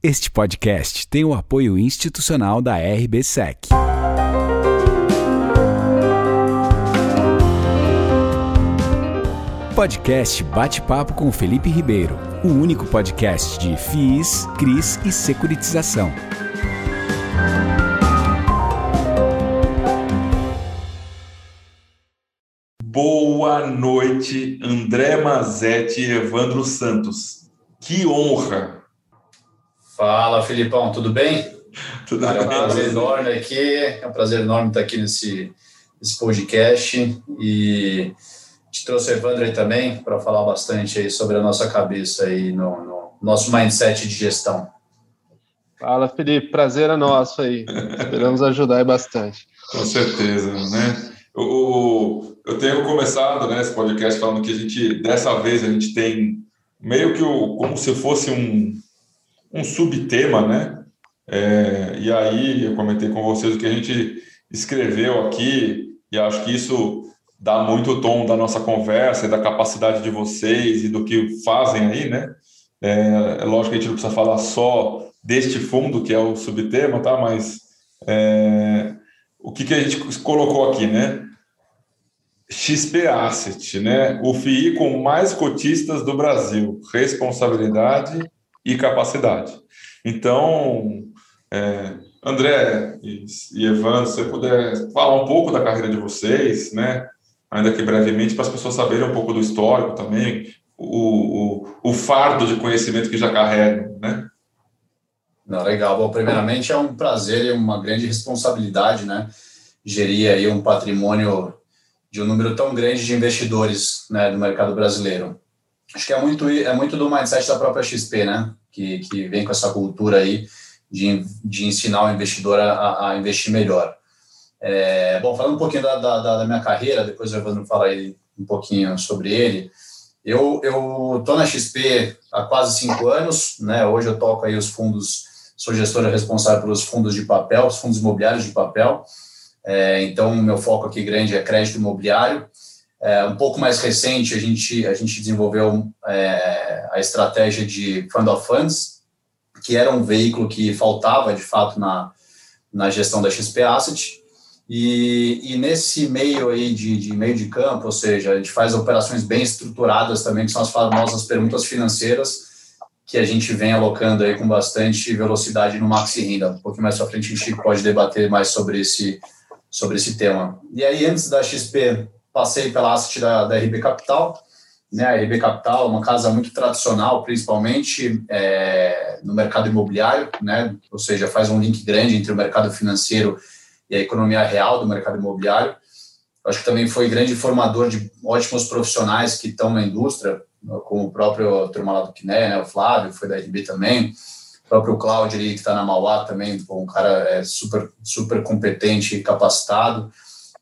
Este podcast tem o apoio institucional da RBSEC. Podcast Bate-Papo com Felipe Ribeiro, o único podcast de FIIs, CRIs e securitização. Boa noite, André Mazetti e Evandro Santos. Que honra Fala, Filipão, tudo bem? Tudo é um bem. prazer enorme aqui, é um prazer enorme estar aqui nesse, nesse podcast e te trouxe o Evandro aí também para falar bastante aí sobre a nossa cabeça aí no, no nosso mindset de gestão. Fala, Felipe. Prazer é nosso aí. Esperamos ajudar aí bastante. Com certeza, né? O, o- eu tenho começado né, esse podcast falando que a gente, dessa vez, a gente tem meio que o, como se fosse um, um subtema, né? É, e aí eu comentei com vocês o que a gente escreveu aqui, e acho que isso dá muito tom da nossa conversa e da capacidade de vocês e do que fazem aí, né? É, é lógico que a gente não precisa falar só deste fundo, que é o subtema, tá? Mas é, o que, que a gente colocou aqui, né? XP Asset, né? O FII com mais cotistas do Brasil, responsabilidade e capacidade. Então, é, André e, e Evandro, se você puder falar um pouco da carreira de vocês, né? Ainda que brevemente, para as pessoas saberem um pouco do histórico também, o, o, o fardo de conhecimento que já carregam, né? Não, legal. Bom, primeiramente é um prazer e uma grande responsabilidade, né? Gerir aí um patrimônio de um número tão grande de investidores, né, do mercado brasileiro. Acho que é muito é muito do mindset da própria XP, né? Que, que vem com essa cultura aí de, de ensinar o investidor a, a investir melhor. É, bom, falando um pouquinho da, da, da minha carreira, depois o Evandro fala aí um pouquinho sobre ele. Eu eu tô na XP há quase cinco anos, né? Hoje eu toco aí os fundos, sou gestora responsável pelos fundos de papel, os fundos imobiliários de papel. É, então, meu foco aqui grande é crédito imobiliário. É, um pouco mais recente, a gente, a gente desenvolveu é, a estratégia de Fund of Funds, que era um veículo que faltava, de fato, na, na gestão da XP Asset. E, e nesse meio aí de, de meio de campo, ou seja, a gente faz operações bem estruturadas também, que são as famosas perguntas financeiras, que a gente vem alocando aí com bastante velocidade no Maxi Renda. Um pouquinho mais para frente a gente pode debater mais sobre esse, sobre esse tema. E aí, antes da XP, passei pela asset da, da RB Capital, né? A RB Capital é uma casa muito tradicional, principalmente é, no mercado imobiliário, né? Ou seja, faz um link grande entre o mercado financeiro e a economia real do mercado imobiliário. Acho que também foi grande formador de ótimos profissionais que estão na indústria, como o próprio turma lá do né? O Flávio foi da RB também, o próprio Cláudio ali, que está na Mauá também, um cara é, super, super competente e capacitado.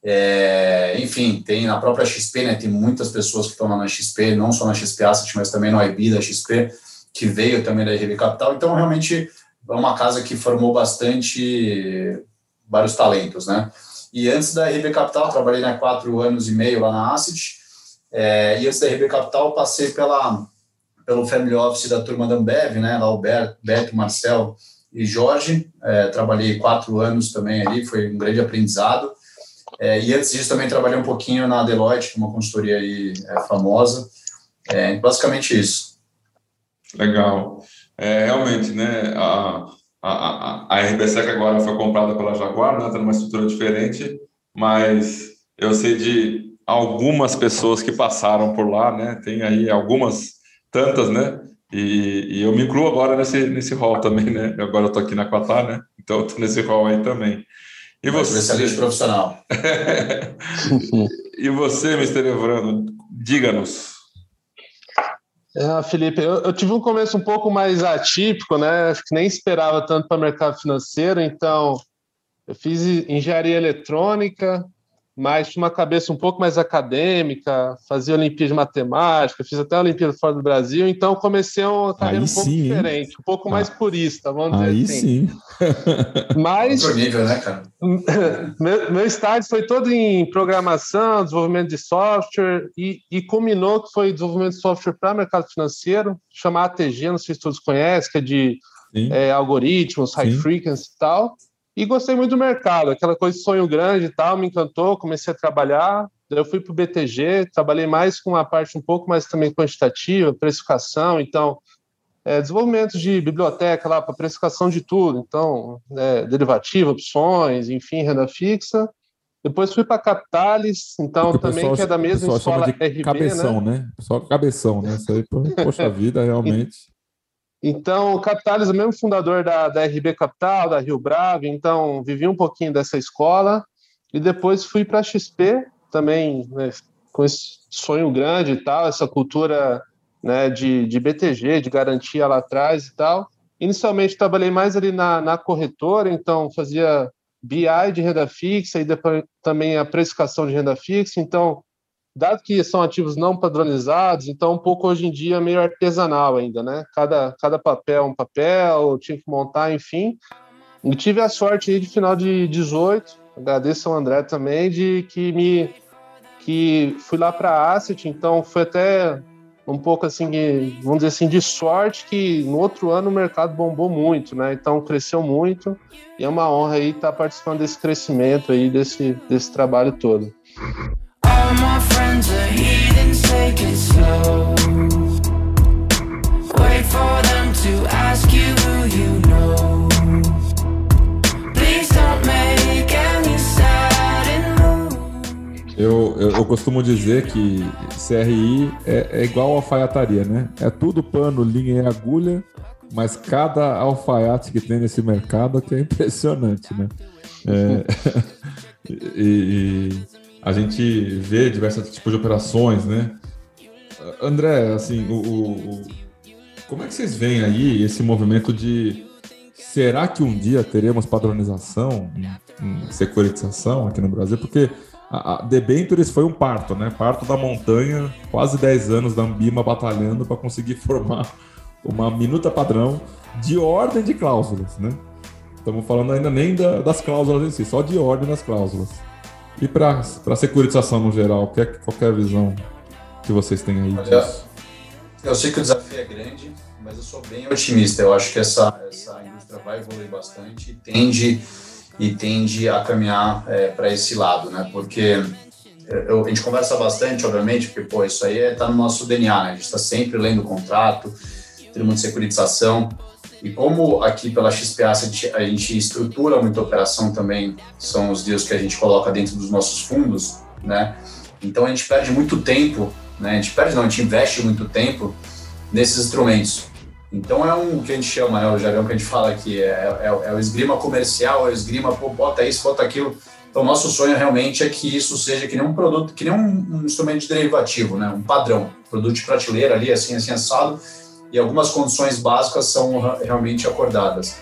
É, enfim, tem na própria XP, né, tem muitas pessoas que estão lá na XP, não só na XP Asset, mas também no IB da XP, que veio também da RB Capital. Então, realmente, é uma casa que formou bastante vários talentos, né? E antes da RB Capital, trabalhei né, quatro anos e meio lá na Asset, é, e antes da RB Capital, passei pela, pelo Family Office da turma da Ambev, né? Lá o Beto, Marcel e Jorge. É, trabalhei quatro anos também ali, foi um grande aprendizado. É, e antes disso também trabalhei um pouquinho na Deloitte, é uma consultoria aí é, famosa. É, basicamente isso. Legal. É, realmente, né? A, a, a, a RBSEC agora foi comprada pela Jaguar, né? Está numa estrutura diferente, mas eu sei de algumas pessoas que passaram por lá, né? Tem aí algumas, tantas, né? E, e eu me incluo agora nesse, nesse hall também, né? Agora eu estou aqui na Quatar, né? Então eu estou nesse hall aí também. E você? Especialista profissional. e você, Mr. Evandro, diga-nos. É, Felipe, eu, eu, tive um começo um pouco mais atípico, né? Acho que nem esperava tanto para o mercado financeiro, então eu fiz engenharia eletrônica, mas tinha uma cabeça um pouco mais acadêmica, fazia Olimpíada de Matemática, fiz até a Olimpíada fora do Brasil, então comecei uma carreira Aí um pouco sim, diferente, um pouco Ah. mais purista, vamos Aí dizer assim. sim. Mas Outro nível, né, cara? meu, meu estágio foi todo em programação, desenvolvimento de software e, e culminou que foi desenvolvimento de software para mercado financeiro, chamado ATG, não sei se todos conhecem, que é de é, algoritmos, high Sim. frequency e tal. E gostei muito do mercado, aquela coisa de sonho grande e tal, me encantou, comecei a trabalhar. Eu fui para o BTG, trabalhei mais com a parte um pouco mais também quantitativa, precificação, então, é, desenvolvimento de biblioteca lá para precificação de tudo, então, é, derivativo, opções, enfim, renda fixa. Depois fui para Capitalis, então também pessoal, que é da mesma escola RB, cabeção, né? né? Só cabeção, né? Isso aí, poxa vida, realmente. Então, o Capitalis é o mesmo fundador da, da RB Capital, da Rio Bravo, então vivi um pouquinho dessa escola e depois fui para a XP, também né, com esse sonho grande e tal, essa cultura né, de, de BTG, de garantia lá atrás e tal. Inicialmente trabalhei mais ali na, na corretora, então fazia BI de renda fixa e depois também a precificação de renda fixa. Então, dado que são ativos não padronizados, então um pouco hoje em dia meio artesanal ainda, né? Cada, cada papel é um papel, tinha que montar, enfim. E tive a sorte aí de final de 18, agradeço ao André também, de que me que fui lá para a Asset, então foi até um pouco assim, vamos dizer assim, de sorte que no outro ano o mercado bombou muito, né? Então cresceu muito e é uma honra aí estar participando desse crescimento aí, desse, desse trabalho todo. Eu, eu, eu, costumo dizer que CRI é, é igual alfaiataria, né? É tudo pano, linha e agulha, mas cada alfaiate que tem nesse mercado que é impressionante, né? É, e, e a gente vê diversos tipos de operações, né? André, assim, o, o, como é que vocês veem aí esse movimento de será que um dia teremos padronização securitização aqui no Brasil? Porque a, a Debentures foi um parto, né? Parto da montanha, quase 10 anos da Ambima batalhando para conseguir formar uma minuta padrão de ordem de cláusulas, né? Estamos falando ainda nem da, das cláusulas em si, só de ordem das cláusulas. E para a securitização no geral, qual é, qual é a visão que vocês têm aí disso? Eu sei que o desafio é grande, mas eu sou bem otimista. Eu acho que essa, essa indústria vai evoluir bastante e tende, e tende a caminhar é, para esse lado, né? Porque eu, a gente conversa bastante, obviamente, porque pô, isso aí está no nosso DNA, né? A gente está sempre lendo o contrato, termo de securitização. E como aqui pela XPA a gente, estrutura muita operação também, são os deals que a gente coloca dentro dos nossos fundos, né? Então a gente perde muito tempo, né? A gente perde não, a gente investe muito tempo nesses instrumentos. Então é um que a gente chama, né, o jargão que a gente fala aqui, é, é, é o esgrima comercial, é o esgrima, pô, bota isso, bota aquilo. Então nosso sonho realmente é que isso seja que nem um produto, que nem um, um instrumento de derivativo, né? Um padrão, produto de prateleira ali, assim, assim, assado, e algumas condições básicas são realmente acordadas.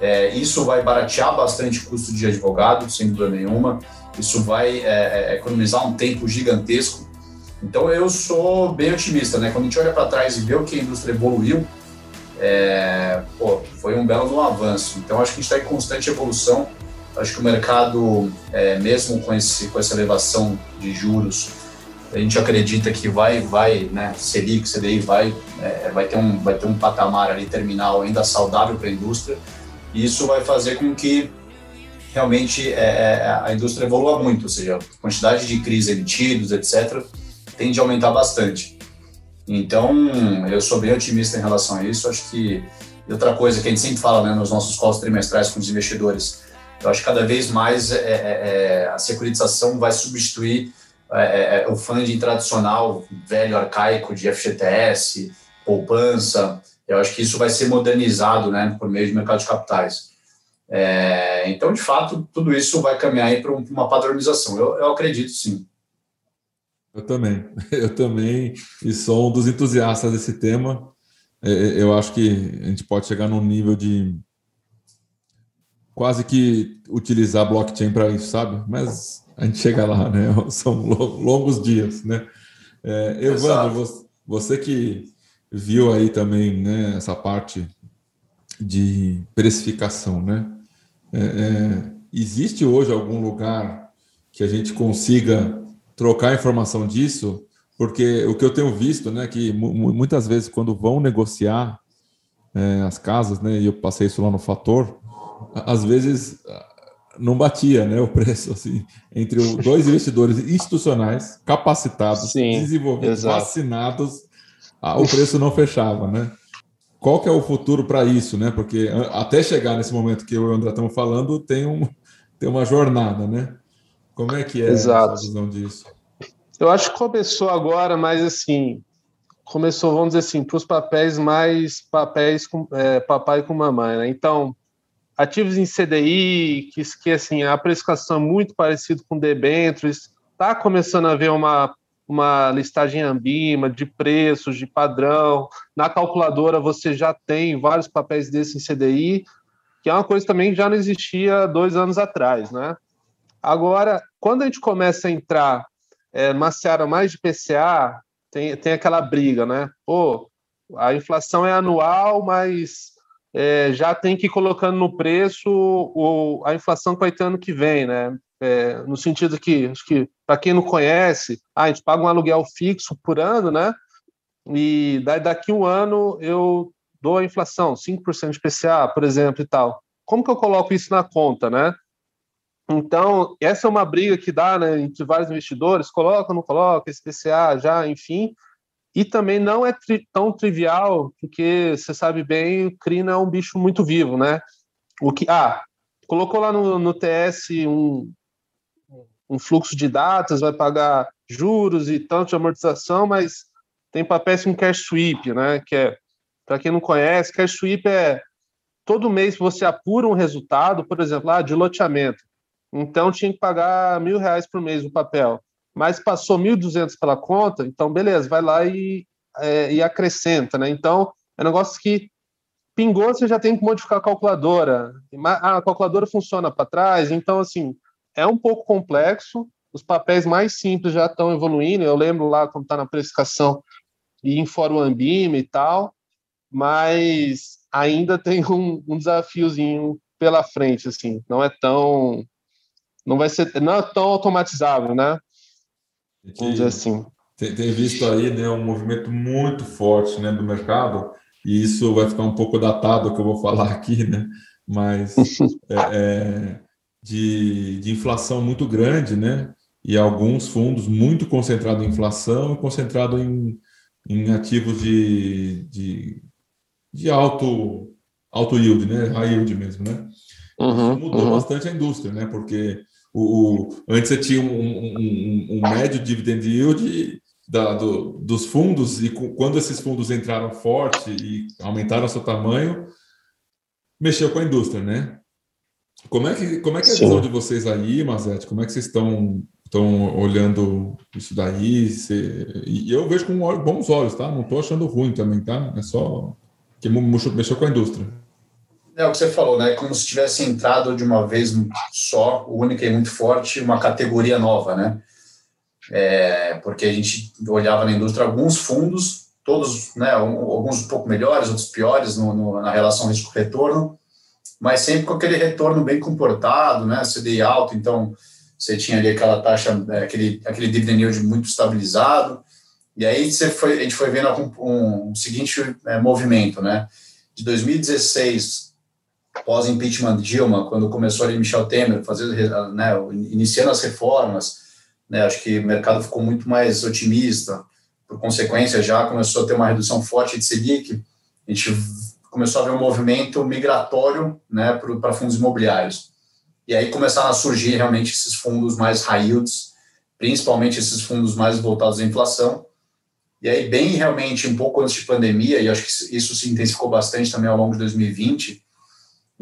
É, isso vai baratear bastante o custo de advogado, sem dúvida nenhuma. Isso vai é, é, economizar um tempo gigantesco. Então eu sou bem otimista, né? Quando a gente olha para trás e vê o que a indústria evoluiu, é, pô, foi um belo avanço. Então acho que a gente está em constante evolução. Acho que o mercado, é, mesmo com, esse, com essa elevação de juros, a gente acredita que vai, vai, né, Selic, CDI vai, é, vai, ter um, vai ter um patamar ali terminal ainda saudável para a indústria, e isso vai fazer com que realmente é, é, a indústria evolua muito, ou seja, a quantidade de CRIs emitidos, etc., tende a aumentar bastante. Então, eu sou bem otimista em relação a isso, acho que e outra coisa que a gente sempre fala né, nos nossos calls trimestrais com os investidores, eu acho que cada vez mais é, é, é a securitização vai substituir é, é, é, o funding tradicional, velho, arcaico de FGTS, poupança, eu acho que isso vai ser modernizado né, por meio de mercado de capitais. É, então, de fato, tudo isso vai caminhar para uma padronização. Eu, eu acredito sim. Eu também, eu também, e sou um dos entusiastas desse tema. É, eu acho que a gente pode chegar num nível de quase que utilizar blockchain para isso, sabe? Mas a gente chega lá, né? São longos dias, né? É, Evandro, você que viu aí também né, essa parte de precificação, né? É, é, existe hoje algum lugar que a gente consiga trocar informação disso? Porque o que eu tenho visto, né, que muitas vezes quando vão negociar é, as casas, né? E eu passei isso lá no Fator. Às vezes não batia, né? O preço assim entre dois investidores institucionais capacitados, Sim, desenvolvidos, exato. vacinados, o preço não fechava, né? Qual que é o futuro para isso, né? Porque até chegar nesse momento que eu e o André estamos falando, tem, um, tem uma jornada, né? Como é que é Exato. a visão disso? Eu acho que começou agora, mas assim, começou, vamos dizer assim, para os papéis mais papéis com é, papai com mamãe, né? Então, ativos em CDI, que, que assim, a precificação é muito parecida com debêntures, está começando a haver uma, uma listagem ambima de preços, de padrão. Na calculadora você já tem vários papéis desses em CDI, que é uma coisa também que já não existia dois anos atrás, né? Agora, quando a gente começa a entrar é, seara mais de PCA, tem, tem aquela briga, né? Pô, a inflação é anual, mas é, já tem que ir colocando no preço o, a inflação que vai ter ano que vem, né? É, no sentido que, acho que, para quem não conhece, ah, a gente paga um aluguel fixo por ano, né? E daí, daqui um ano eu dou a inflação, 5% de PCA, por exemplo, e tal. Como que eu coloco isso na conta, né? Então, essa é uma briga que dá né, entre vários investidores, coloca, não coloca, SPCA já, enfim. E também não é tri tão trivial, porque você sabe bem, o CRI é um bicho muito vivo, né? O que, ah, colocou lá no, no TS um, um fluxo de datas, vai pagar juros e tanto de amortização, mas tem papéis com cash sweep, né? Que é, para quem não conhece, cash sweep é todo mês você apura um resultado, por exemplo, lá de loteamento. Então tinha que pagar mil reais por mês o papel. Mas passou 1.200 pela conta, então beleza, vai lá e, é, e acrescenta, né? Então é um negócio que pingou, você já tem que modificar a calculadora. A calculadora funciona para trás, então assim é um pouco complexo. Os papéis mais simples já estão evoluindo. Eu lembro lá quando está na precificação e em fórum Ambima e tal, mas ainda tem um, um desafiozinho pela frente, assim. Não é tão não vai ser não é tão automatizável, né? Vamos dizer assim. Tem, tem, visto aí né, um movimento muito forte né, do mercado, e isso vai ficar um pouco datado que eu vou falar aqui, né? Mas é, é, de, de inflação muito grande, né? E alguns fundos muito concentrados em inflação e concentrado em, em ativos de, de, de alto, alto yield, né? High yield mesmo, né? Uhum, mudou uhum. bastante a indústria, né? Porque o, o, antes você tinha um, um, um médio dividend yield da, do, dos fundos, e quando esses fundos entraram forte e aumentaram seu tamanho, mexeu com a indústria, né? Como é que, como é, que é a visão de vocês aí, Mazete? Como é que vocês estão, estão olhando isso daí? e eu vejo com bons olhos, tá? Não estou achando ruim também, tá? É só que mexeu com a indústria. É o que você falou, né? Como se tivesse entrado de uma vez só, única e muito forte, uma categoria nova, né? É, porque a gente olhava na indústria alguns fundos, todos, né? Alguns um pouco melhores, outros piores no, no, na relação risco-retorno, mas sempre com aquele retorno bem comportado, né? CDI alto, então você tinha ali aquela taxa, é, aquele, aquele dividend yield muito estabilizado. E aí você foi, a gente foi vendo um, um seguinte é, movimento, né? De 2016 pós-impeachment Dilma, quando começou ali Michel Temer, fazendo, né, iniciando as reformas, né, acho que o mercado ficou muito mais otimista, por consequência já começou a ter uma redução forte de Selic, a gente começou a ver um movimento migratório né, para fundos imobiliários. E aí começaram a surgir realmente esses fundos mais high yields, principalmente esses fundos mais voltados à inflação. E aí, bem realmente, um pouco antes de pandemia, e acho que isso se intensificou bastante também ao longo de 2020,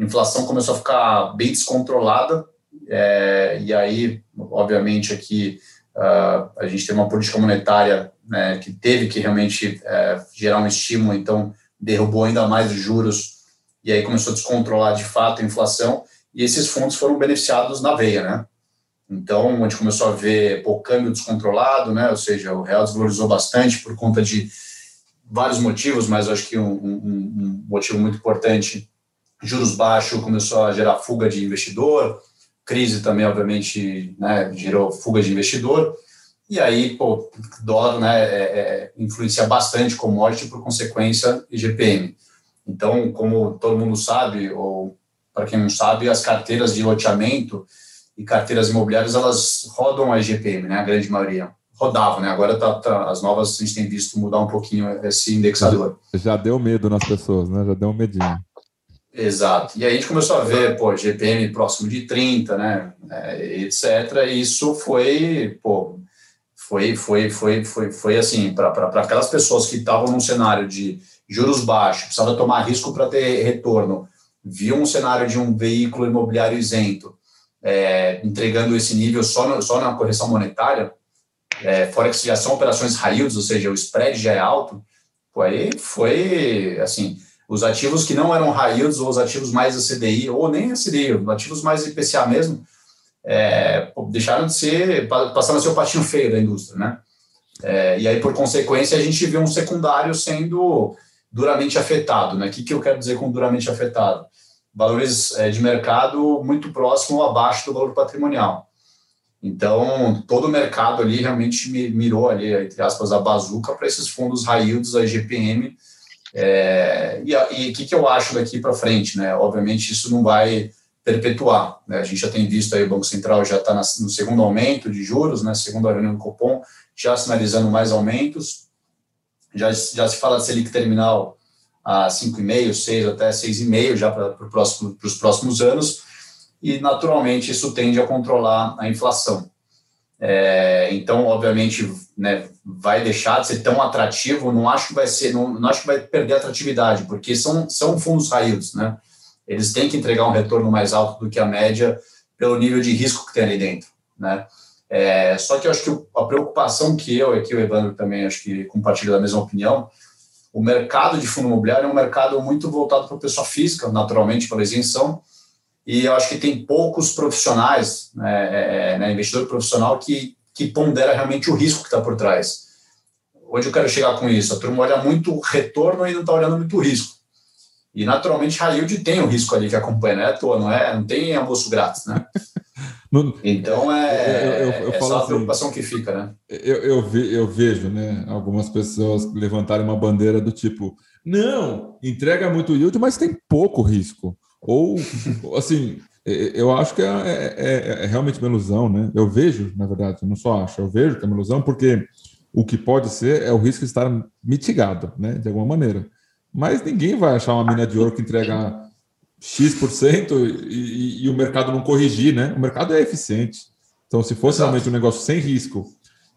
inflação começou a ficar bem descontrolada, é, e aí, obviamente, aqui uh, a gente tem uma política monetária né, que teve que realmente é, gerar um estímulo, então derrubou ainda mais os juros, e aí começou a descontrolar de fato a inflação, e esses fundos foram beneficiados na veia, né? Então, a gente começou a ver o câmbio descontrolado, né? Ou seja, o real desvalorizou bastante por conta de vários motivos, mas acho que um, um, um motivo muito importante juros baixos começou a gerar fuga de investidor, crise também, obviamente, né, gerou fuga de investidor, e aí, pô, dólar né, é, é, influencia bastante commodity, por consequência, IGPM. Então, como todo mundo sabe, ou para quem não sabe, as carteiras de loteamento e carteiras imobiliárias, elas rodam a IGPM, né, a grande maioria. Rodavam, né? Agora tá, tá, as novas a gente tem visto mudar um pouquinho esse indexador. Já deu medo nas pessoas, né? Já deu um medinho. Exato. E aí a gente começou a ver, pô, GPM próximo de 30, né, é, etc. E isso foi, pô, foi, foi, foi, foi, foi assim, para aquelas pessoas que estavam num cenário de juros baixos, precisavam tomar risco para ter retorno, viam um cenário de um veículo imobiliário isento, é, entregando esse nível só, no, só na correção monetária, é, fora que já são operações yields, ou seja, o spread já é alto, pô, aí foi, assim, os ativos que não eram high yields, ou os ativos mais CDI, ou nem CDI, ativos mais IPCA mesmo, é, deixaram de ser, passaram a ser o patinho feio da indústria, né? É, e aí, por consequência, a gente viu um secundário sendo duramente afetado, né? O que, que eu quero dizer com duramente afetado? Valores é, de mercado muito próximo ou abaixo do valor patrimonial. Então, todo o mercado ali realmente mirou ali, entre aspas, a bazuca para esses fundos yields, a IGPM. É, e o que, que eu acho daqui para frente, né? Obviamente, isso não vai perpetuar. Né? A gente já tem visto aí o Banco Central já está no segundo aumento de juros, né? segundo a reunião do Copom, já sinalizando mais aumentos. Já, já se fala de Selic terminal a 5,5, 6 até 6,5 já para pro próximo, os próximos anos, e naturalmente isso tende a controlar a inflação. É, então, obviamente, né, vai deixar de ser tão atrativo. Não acho que vai ser, não, não acho que vai perder atratividade, porque são, são fundos raídos, né? eles têm que entregar um retorno mais alto do que a média pelo nível de risco que tem ali dentro, né? É, só que eu acho que a preocupação que eu e aqui o Evandro também acho que compartilha da mesma opinião, o mercado de fundo imobiliário é um mercado muito voltado para a pessoa física, naturalmente pela isenção, e eu acho que tem poucos profissionais, né, é, é né, investidor profissional que, que pondera realmente o risco que está por trás. Onde eu quero chegar com isso? A turma olha muito retorno e não está olhando muito risco. E naturalmente high yield tem o risco ali que acompanha, não é à toa, não é? Não tem almoço grátis, né? então é, eu, eu, eu é só a assim, preocupação que fica, né? Eu, eu, eu vejo, né, algumas pessoas levantarem uma bandeira do tipo, não, entrega muito yield, mas tem pouco risco. Ou, assim, eu acho que é, é, é, é, realmente uma ilusão, né? Eu vejo, na verdade, eu não só acho, eu vejo que é uma ilusão, porque o que pode ser é o risco estar mitigado, né, de alguma maneira. Mas ninguém vai achar uma mina de ouro que entrega X% e, e, e, o mercado não corrigir, né? O mercado é eficiente. Então, se fosse Exato. realmente um negócio sem risco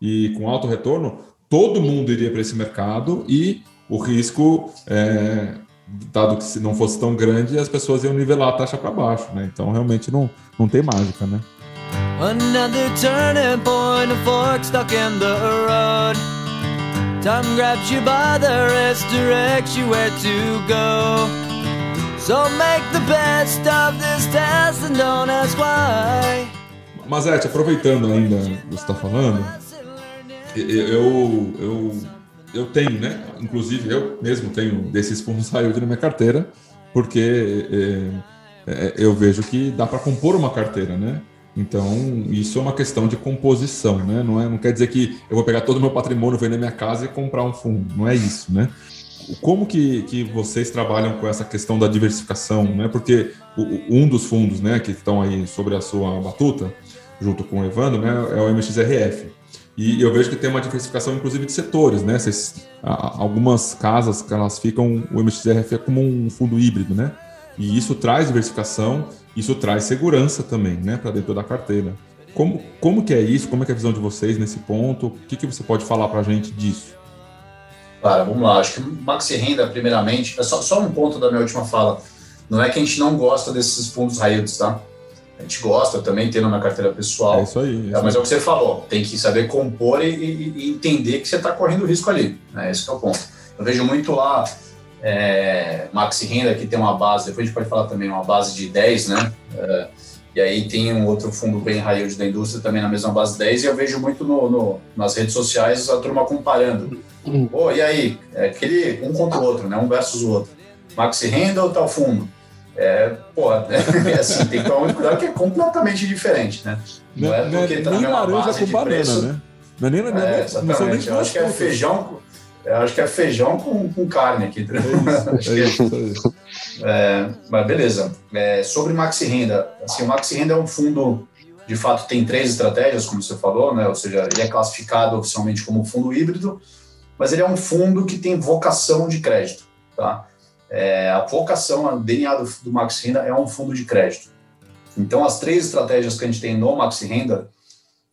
e com alto retorno, todo mundo iria para esse mercado e o risco, é, dado que se não fosse tão grande, as pessoas iam nivelar a taxa para baixo, né? Então, realmente não, não tem mágica, né? Another turning point, a fork stuck in the road. Time grabs you by the wrist, directs you where to go. So make the best of this test and don't ask why. Mazete, aproveitando ainda o que você está falando, eu, eu, eu tenho, né? Inclusive eu mesmo tenho desses fundos yield na minha carteira, porque é, é, eu vejo que dá para compor uma carteira, né? Então, isso é uma questão de composição, né? Não, é, não quer dizer que eu vou pegar todo o meu patrimônio, vender minha casa e comprar um fundo. Não é isso, né? Como que, que vocês trabalham com essa questão da diversificação, né? Porque um dos fundos, né, que estão aí sobre a sua batuta, junto com o Evandro, né, é o MXRF. E eu vejo que tem uma diversificação, inclusive, de setores, né? Vocês, algumas casas, elas ficam, o MXRF é como um fundo híbrido, né? E isso traz diversificação isso traz segurança também, né, para dentro da carteira. Como, como que é isso? Como é, é a visão de vocês nesse ponto? O que, que você pode falar para a gente disso? Claro, vamos lá. Acho que maxi renda, primeiramente, é só, só um ponto da minha última fala. Não é que a gente não gosta desses fundos raídos, tá? A gente gosta também, tendo na carteira pessoal. É isso aí. É isso é, mas é o que você falou, tem que saber compor e, e, e entender que você está correndo risco ali. Né? Esse é o ponto. Eu vejo muito lá é, Maxi Renda, que tem uma base, depois a gente pode falar também, uma base de 10, né? É, e aí tem um outro fundo bem yield da indústria também na mesma base 10, e eu vejo muito no, no nas redes sociais a turma comparando. Pô, e aí? É aquele um contra o outro, né? Um versus o outro. Maxi Renda ou tal fundo? É, pô, é, assim, tem que tomar muito cuidado que é completamente diferente, né? Não, é porque tá na mesma base com banana, preço. né? Não é nem, é, exatamente. Nem eu acho que é feijão eu acho que é feijão com, com carne aqui. É isso, é isso, é isso. É, mas beleza. É, sobre Maxi Renda, assim, o Maxi Renda é um fundo, de fato, tem três estratégias, como você falou, né? Ou seja, ele é classificado oficialmente como fundo híbrido, mas ele é um fundo que tem vocação de crédito, tá? É, a vocação, a DNA do, do Maxi Renda é um fundo de crédito. Então, as três estratégias que a gente tem no Maxi Renda,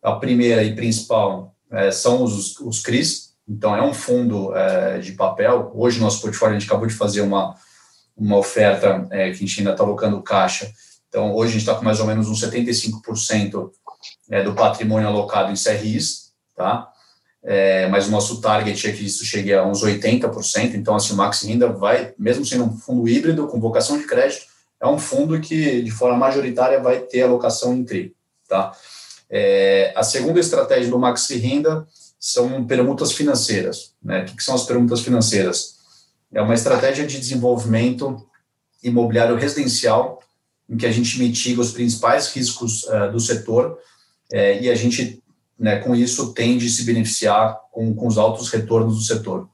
a primeira e principal são os, os CRIs, então é um fundo é, de papel. Hoje, nosso portfólio, a gente acabou de fazer uma, uma oferta é, que a gente ainda está alocando caixa. Então, hoje a gente está com mais ou menos uns 75% é, do patrimônio alocado em CRIs, tá? Mas o nosso target é que isso chegue a uns 80%. Então, assim, o Maxi Renda vai, mesmo sendo um fundo híbrido com vocação de crédito, é um fundo que, de forma majoritária, vai ter alocação em CRI, tá? A segunda estratégia do Maxi Renda são permutas financeiras. Né? O que, são as permutas financeiras? É uma estratégia de desenvolvimento imobiliário residencial em que a gente mitiga os principais riscos uh, do setor uh, e a gente, né, com isso, tende a se beneficiar com, com os altos retornos do setor.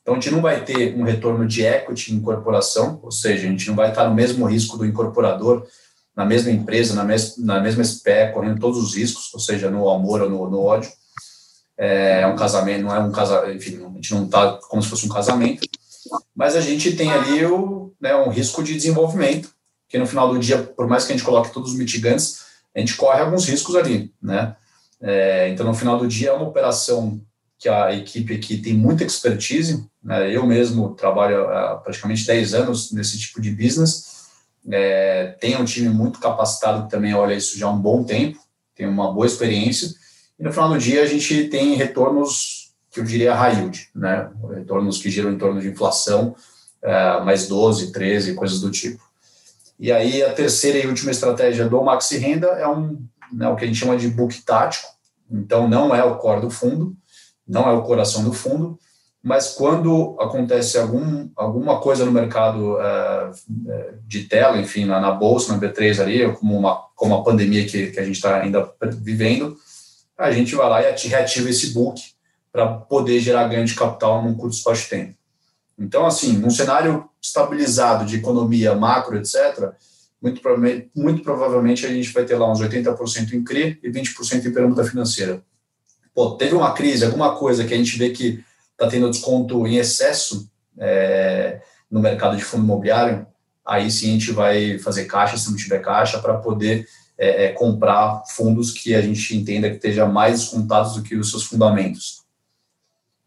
Então, a gente não vai ter um retorno de equity em incorporação, ou seja, a gente não vai estar no mesmo risco do incorporador, na mesma empresa, na, mes na mesma SPE, correndo todos os riscos, ou seja, no amor ou no, no ódio. É, um casamento, não é um casamento, enfim, a gente não está como se fosse um casamento, mas a gente tem ali o, né, um risco de desenvolvimento, que no final do dia, por mais que a gente coloque todos os mitigantes, a gente corre alguns riscos ali, né? É, então, no final do dia, é uma operação que a equipe aqui tem muita expertise, né? eu mesmo trabalho há praticamente 10 anos nesse tipo de business, é, tem um time muito capacitado que também olha isso já há um bom tempo, tem uma boa experiência, e no final do dia a gente tem retornos que eu diria high yield, né? retornos que giram em torno de inflação, é, mais 12, 13, coisas do tipo. E aí a terceira e última estratégia do Maxi Renda é um, né, o que a gente chama de book tático, então não é o core do fundo, não é o coração do fundo, mas quando acontece algum, alguma coisa no mercado é de tela, enfim, na, na, bolsa, na B3 ali, como uma, como a pandemia que, que a gente está ainda vivendo, a gente vai lá e reativa esse book para poder gerar ganho de capital num curto espaço de tempo. Então, assim, num cenário estabilizado de economia macro, etc., muito, muito provavelmente a gente vai ter lá uns 80% em CRI e 20% em permuta financeira. Pô, teve uma crise, alguma coisa que a gente vê que está tendo desconto em excesso é, no mercado de fundo imobiliário, aí sim a gente vai fazer caixa, se não tiver caixa, para poder é, é, comprar fundos que a gente entenda que esteja mais descontados do que os seus fundamentos.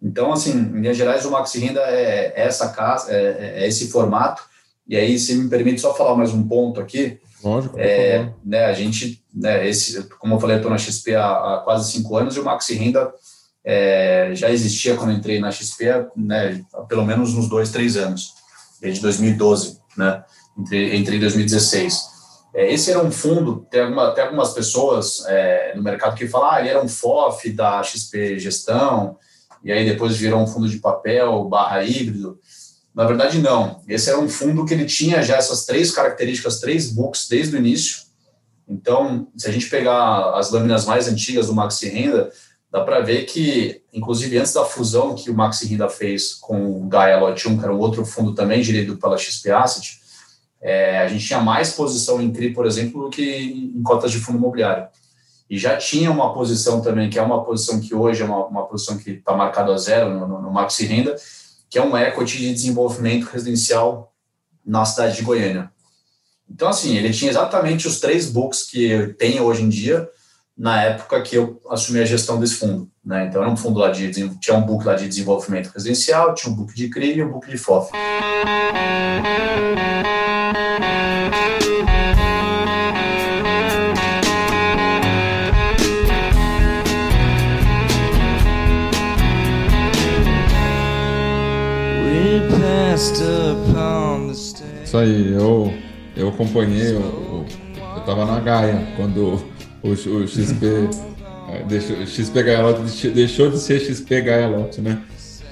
Então, assim, em linhas gerais, o Maxi Renda é essa casa, é, é esse formato. E aí, se me permite só falar mais um ponto aqui, Lógico, é, né, a gente, né, esse, como eu falei, eu estou na XP há, há, quase cinco anos e o Maxi Renda é, já existia quando entrei na XP, né, pelo menos uns dois, três anos, desde 2012, né, entre, entre 2016. É, esse era um fundo, tem, alguma, tem algumas pessoas é, no mercado que falam, ah, ele era um FOF da XP Gestão, e aí depois virou um fundo de papel barra híbrido. Na verdade, não. Esse era um fundo que ele tinha já essas três características, três books desde o início. Então, se a gente pegar as lâminas mais antigas do Maxi Renda, dá para ver que, inclusive antes da fusão que o Maxi Renda fez com o Gaia Lot 1, que era um outro fundo também gerido pela XP Asset, é, a gente tinha mais posição em CRI, por exemplo, do que em cotas de fundo imobiliário. E já tinha uma posição também, que é uma posição que hoje é uma, uma posição que está marcada a zero no, no, no Maxi Renda, que é um equity de desenvolvimento residencial na cidade de Goiânia. Então, assim, ele tinha exatamente os três books que tem hoje em dia, na época que eu assumi a gestão desse fundo. Né? Então, era um fundo lá de. Tinha um book lá de desenvolvimento residencial, tinha um book de CRI e um book de FOF. Isso aí, eu, eu acompanhei, eu, eu tava na Gaia quando o, o XP é, deixou, XP Gaialote deixou de ser XP Gaialote, né?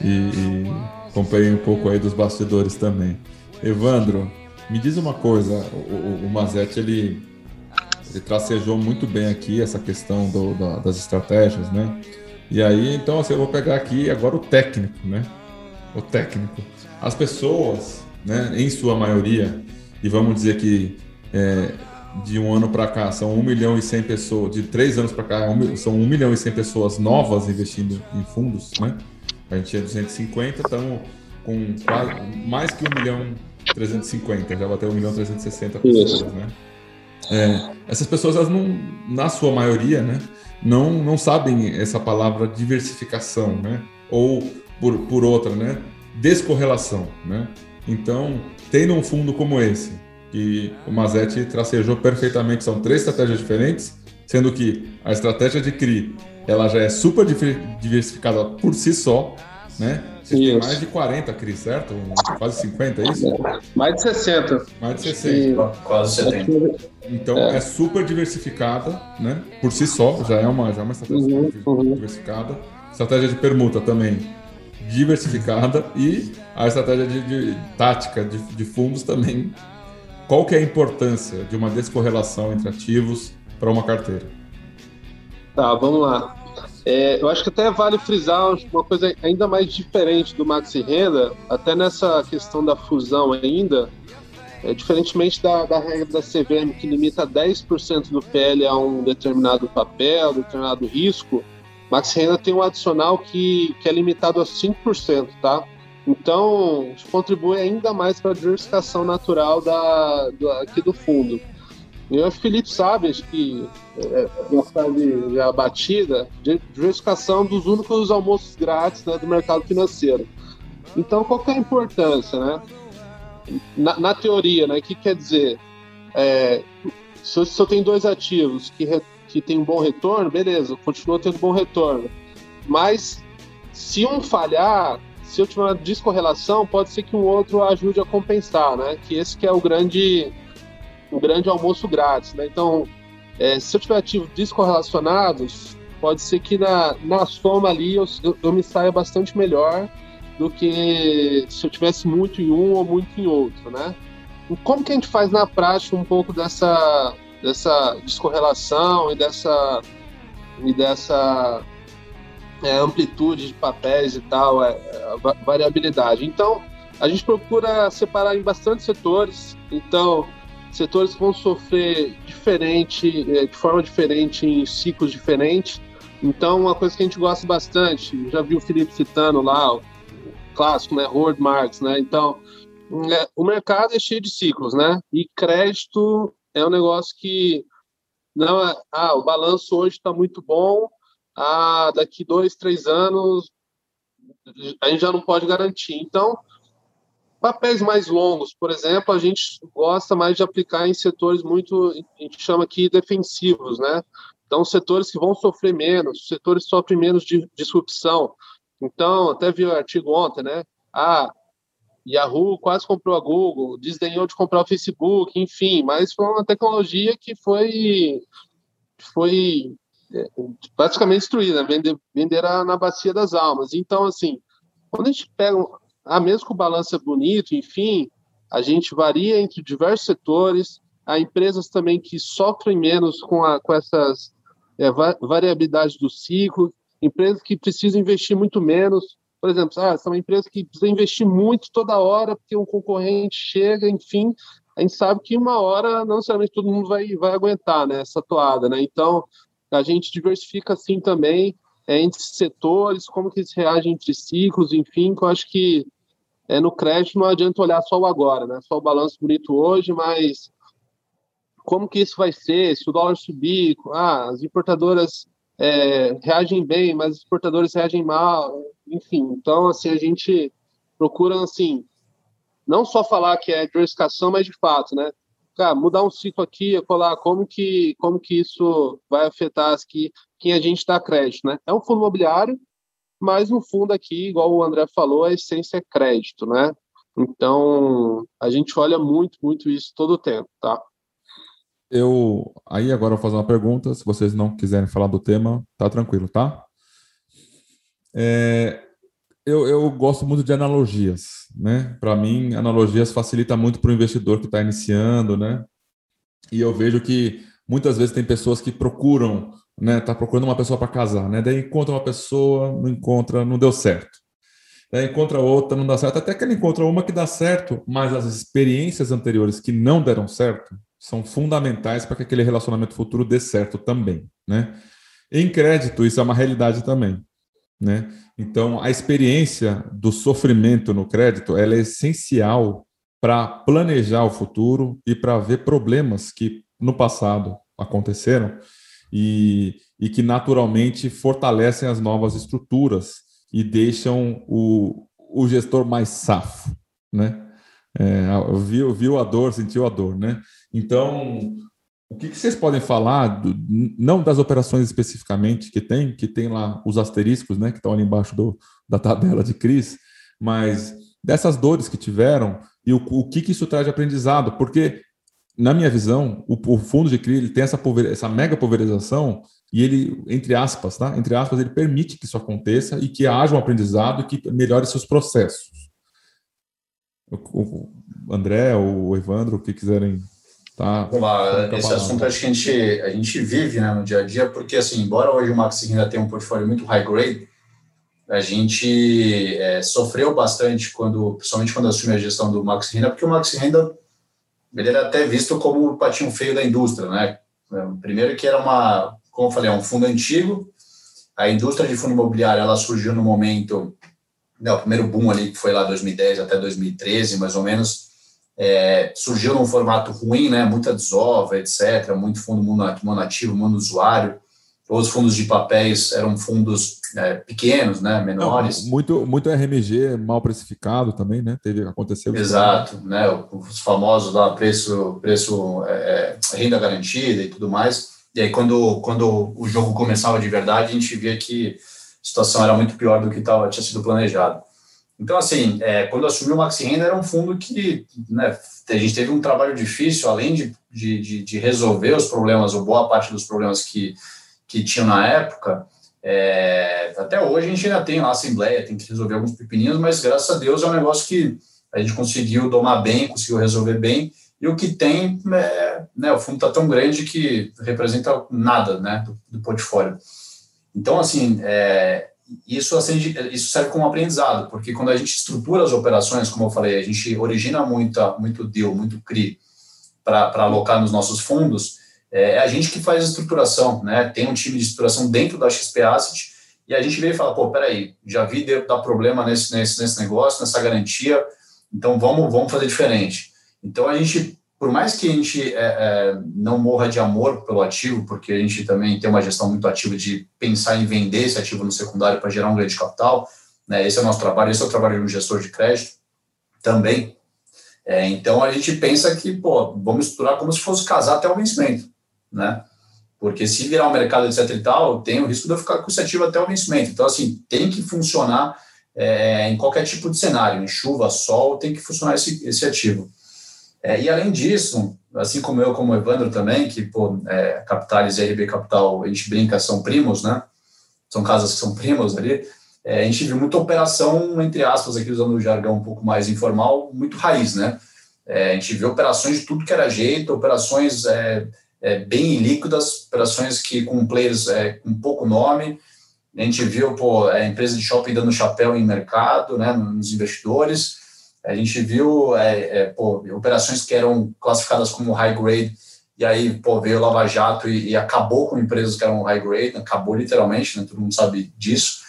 E, e acompanhei um pouco aí dos bastidores também. Evandro, me diz uma coisa, o, o, o Mazete ele, ele tracejou muito bem aqui essa questão do, da, das estratégias, né? E aí, então, assim, eu vou pegar aqui agora o técnico, né? o técnico. As pessoas, né, em sua maioria, e vamos dizer que é, de um ano para cá são 1 milhão e 100 pessoas, de três anos para cá são 1 milhão e 100 pessoas novas investindo em fundos, né? A gente é 250, estamos com quase, mais que 1 milhão 350, já bateu 1 milhão 360 pessoas, Isso. né? É, essas pessoas, elas não, na sua maioria, né, não, não sabem essa palavra diversificação, né? Ou por, por outra, né? Descorrelação, né? Então, tendo um fundo como esse, que o Mazetti tracejou perfeitamente, são três estratégias diferentes, sendo que a estratégia de CRI ela já é super diversificada por si só, né? Você tem mais de 40 CRI, certo? Quase 50, é isso? Mais de 60. Mais de 60. Quase 70. Então é. é. super diversificada, né? Por si só, já é uma, já é uma estratégia uhum, uhum. diversificada. Estratégia de permuta também diversificada e a estratégia de, de tática de, de, fundos também. Qual que é a importância de uma descorrelação entre ativos para uma carteira? Tá, vamos lá. É, eu acho que até vale frisar uma coisa ainda mais diferente do Maxi Renda, até nessa questão da fusão ainda, é, diferentemente da, da, regra da CVM, que limita 10% do PL a um determinado papel, determinado risco, Maxi Renda tem um adicional que, que é limitado a 5%, tá? Então, contribui ainda mais para a diversificação natural da, do, aqui do fundo. E o Felipe sabe, acho que é, uma frase já batida, diversificação dos únicos almoços grátis né, do mercado financeiro. Então, qual é a importância, né? Na, na teoria, né, o que quer dizer? É, se, eu, se eu tenho dois ativos que, re, que tem um bom retorno, beleza, continua tendo bom retorno. Mas se um falhar, se eu tiver uma descorrelação, pode ser que um outro ajude a compensar, né? Que esse que é o grande, o grande almoço grátis, né? Então, é, se eu tiver ativos descorrelacionados, pode ser que na, na soma ali eu, eu me saia bastante melhor do que se eu tivesse muito em um ou muito em outro, né? Como que a gente faz na prática um pouco dessa, dessa descorrelação e dessa, e dessa é, amplitude de papéis e tal, é, é, variabilidade? Então, a gente procura separar em bastante setores. Então, setores que vão sofrer diferente, é, de forma diferente, em ciclos diferentes. Então, uma coisa que a gente gosta bastante, já viu o Felipe citando lá, clássico, né? Howard Marks, né? Então, é, o mercado é cheio de ciclos, né? E crédito é um negócio que não é, ah, o balanço hoje está muito bom, ah, daqui dois, três anos a gente já não pode garantir. Então, papéis mais longos, por exemplo, a gente gosta mais de aplicar em setores muito, a gente chama aqui defensivos, né? Então, setores que vão sofrer menos, setores que sofrem menos de disrupção. Então, até vi o um artigo ontem, né? Ah, Yahoo quase comprou a Google, desdenhou de comprar o Facebook, enfim, mas foi uma tecnologia que foi, foi é, praticamente destruída, né? vender, vender na bacia das almas. Então, assim, quando a gente pega, ah, mesmo que o balanço é bonito, enfim, a gente varia entre diversos setores, há empresas também que sofrem menos com, a, com essas é, variabilidades do ciclo, empresas que precisam investir muito menos. Por exemplo, ah, são empresas que precisam investir muito toda hora porque um concorrente chega, enfim, a gente sabe que uma hora não necessariamente todo mundo vai, vai aguentar né, essa toada. Né? Então, a gente diversifica assim também é, entre setores, como que eles reagem entre ciclos, enfim, que eu acho que é, no crédito não adianta olhar só o agora, né? só o balanço bonito hoje, mas como que isso vai ser, se o dólar subir, ah, as importadoras é, reagem bem, mas os exportadores reagem mal, enfim. Então, assim, a gente procura, assim, não só falar que é diversificação, mas de fato, né? Cara, mudar um ciclo aqui, colar como que, como que isso vai afetar aqui, quem a gente dá crédito, né? É um fundo imobiliário, mas no fundo aqui, igual o André falou, a essência é crédito, né? Então, a gente olha muito, muito isso todo o tempo, tá? Eu aí agora eu vou fazer uma pergunta. Se vocês não quiserem falar do tema, tá tranquilo, tá? É, eu, eu gosto muito de analogias, né? Para mim, analogias facilita muito para o investidor que está iniciando, né? E eu vejo que muitas vezes tem pessoas que procuram, né? Tá procurando uma pessoa para casar, né? Daí encontra uma pessoa, não encontra, não deu certo. daí encontra outra, não dá certo, até que ele encontra uma que dá certo, mas as experiências anteriores que não deram certo são fundamentais para que aquele relacionamento futuro dê certo também, né? Em crédito, isso é uma realidade também, né? Então, a experiência do sofrimento no crédito, ela é essencial para planejar o futuro e para ver problemas que no passado aconteceram e, e que naturalmente fortalecem as novas estruturas e deixam o, o gestor mais safo, né? É, viu, viu a dor, sentiu a dor, né? Então, o que, que vocês podem falar, do, não das operações especificamente que tem, que tem lá os asteriscos, né, que estão ali embaixo do, da tabela de Cris, mas dessas dores que tiveram e o, o que, que isso traz de aprendizado, porque na minha visão, o, o fundo de CRI ele tem essa, essa mega pulverização e ele, entre aspas, tá? Entre aspas, ele permite que isso aconteça e que haja um aprendizado e que melhore seus processos. O, o André ou o Evandro, o que quiserem Tá. Lá, esse assunto acho que a gente, a gente vive né, no dia a dia, porque assim, embora hoje o Max ainda tenha um portfólio muito high grade, a gente é, sofreu bastante quando, principalmente quando assumiu a gestão do Max Renda, porque o Max Renda ele era até visto como o patinho feio da indústria, né? Primeiro que era uma, como eu falei, é um fundo antigo. A indústria de fundo imobiliário ela surgiu no momento, né, o primeiro boom ali que foi lá 2010 até 2013, mais ou menos, é, surgiu num formato ruim, né? Muita desova, etc. Muito fundo monativo, mundo usuário. Os fundos de papéis eram fundos é, pequenos, né, menores. Não, muito, muito RMG mal precificado também, né? Teve aconteceu. Exato, né? Os famosos lá preço, preço é, é, renda garantida e tudo mais. E aí quando quando o jogo começava de verdade, a gente via que a situação era muito pior do que tava, tinha sido planejado. Então, assim, é, quando assumiu o Maxi Renda, era um fundo que né, a gente teve um trabalho difícil, além de, de, de, resolver os problemas, ou boa parte dos problemas que, que tinham na época. É, até hoje a gente ainda tem lá Assembleia, tem que resolver alguns pepininhos, mas graças a Deus é um negócio que a gente conseguiu domar bem, conseguiu resolver bem. E o que tem, é, né, o fundo está tão grande que representa nada né, do, do portfólio. Então, assim, é, isso, isso serve como aprendizado, porque quando a gente estrutura as operações, como eu falei, a gente origina muita, muito deal, muito CRI para alocar nos nossos fundos, é, é a gente que faz a estruturação, né? Tem um time de estruturação dentro da XP Asset e a gente veio e fala, pô, peraí, já vi dar problema nesse, nesse, nesse negócio, nessa garantia, então vamos, vamos fazer diferente. Então a gente por mais que a gente é, é, não morra de amor pelo ativo, porque a gente também tem uma gestão muito ativa de pensar em vender esse ativo no secundário para gerar um grande capital, né? esse é o nosso trabalho, esse é o trabalho de um gestor de crédito também. É, então a gente pensa que, pô, vamos estruturar como se fosse casar até o vencimento, né? Porque se virar um mercado, etc e tal, tem o risco de eu ficar com esse ativo até o vencimento. Então, assim, tem que funcionar é, em qualquer tipo de cenário, em chuva, sol, tem que funcionar esse, esse ativo. É, e além disso, assim como eu, como Evandro também, que pô, é, Capitales e RB Capital, a gente brinca, são primos, né? São casas que são primos ali. É, a gente viu muita operação, entre aspas, aqui usando o jargão um pouco mais informal, muito raiz, né? É, a gente viu operações de tudo que era jeito, operações é, é, bem líquidas, operações que com players com pouco nome. A gente viu pô, a empresa de shopping dando chapéu em mercado, né, nos investidores. A gente viu é, é, pô, operações que eram classificadas como high grade, e aí pô, veio o Lava Jato e, e acabou com empresas que eram high grade, acabou literalmente, né, todo mundo sabe disso.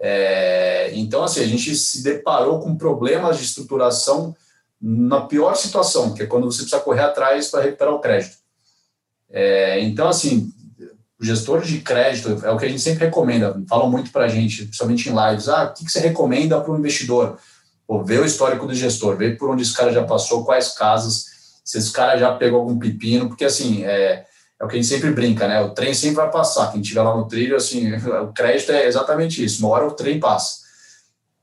É, então, assim, a gente se deparou com problemas de estruturação na pior situação, que é quando você precisa correr atrás para recuperar o crédito. É, então, assim, o gestor de crédito é o que a gente sempre recomenda, falam muito para a gente, principalmente em lives, ah, o que, que você recomenda para o investidor? Pô, vê o histórico do gestor, vê por onde esse cara já passou, quais casas, se esse cara já pegou algum pepino, porque assim, é, é o que a gente sempre brinca, né? O trem sempre vai passar. Quem estiver lá no trilho, assim, o crédito é exatamente isso. Uma hora o trem passa.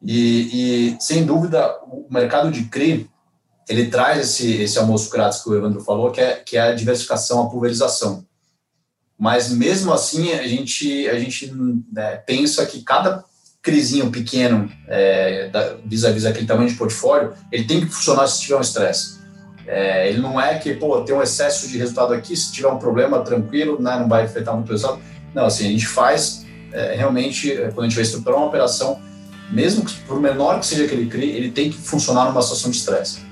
E, e sem dúvida, o mercado de CRI, ele traz esse, esse almoço grátis que o Evandro falou, que é, que é a diversificação, a pulverização. Mas mesmo assim, a gente, a gente né, pensa que cada crisinho pequeno é, vis-a-vis aquele tamanho de portfólio, ele tem que funcionar se tiver um estresse. É, ele não é que, pô, tem um excesso de resultado aqui, se tiver um problema, tranquilo, né, não vai afetar muito o resultado. Não, assim, a gente faz é, realmente, é, quando a gente vai estruturar uma operação, mesmo que, por menor que seja aquele CRI, ele tem que funcionar numa situação de estresse.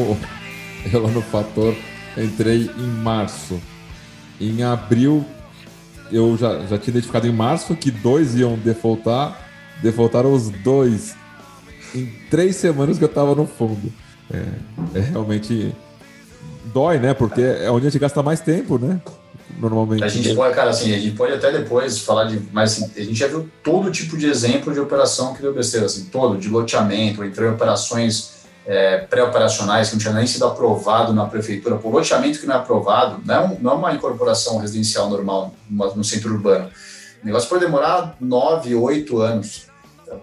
Eu, eu lá no Fator entrei em março. Em abril, eu já, já tinha identificado em março que dois iam defaultar. Defaultaram os dois em três semanas que eu tava no fundo. É, é realmente dói, né? Porque é onde a gente gasta mais tempo, né? Normalmente. A gente pode, cara, assim, a gente pode até depois falar de. Mas assim, a gente já viu todo tipo de exemplo de operação que deu besteira, assim, todo, de loteamento, entrou em operações é, pré-operacionais que não tinha nem sido aprovado na prefeitura, por loteamento que não é aprovado, não é, não é uma incorporação residencial normal no centro urbano. O negócio pode demorar nove, oito anos.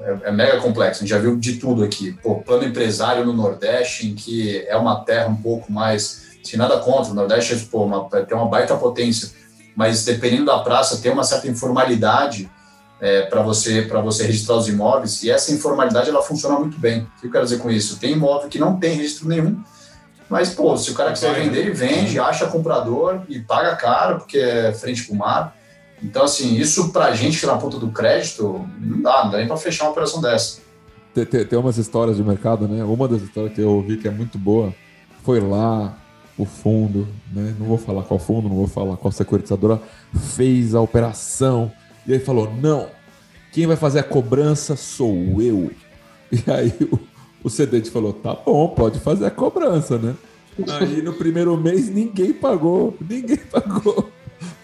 É, é, mega complexo. A gente já viu de tudo aqui. Pô, plano empresário no Nordeste, em que é uma terra um pouco mais. Sem nada contra, o Nordeste pô, uma, tem uma baita potência, mas dependendo da praça, tem uma certa informalidade é, para você para você registrar os imóveis e essa informalidade ela funciona muito bem. O que eu quero dizer com isso? Tem imóvel que não tem registro nenhum, mas pô, se o cara quiser vender, ele vende, acha comprador e paga caro porque é frente para o mar. Então assim, isso para a gente tá na ponta do crédito não dá, não dá nem para fechar uma operação dessa. Tem, tem, tem umas histórias de mercado, né? Uma das histórias que eu ouvi que é muito boa foi lá o fundo, né? Não vou falar qual fundo, não vou falar qual securitizadora fez a operação e aí falou: não, quem vai fazer a cobrança sou eu. E aí o, o cedente falou: tá bom, pode fazer a cobrança, né? Aí no primeiro mês ninguém pagou, ninguém pagou.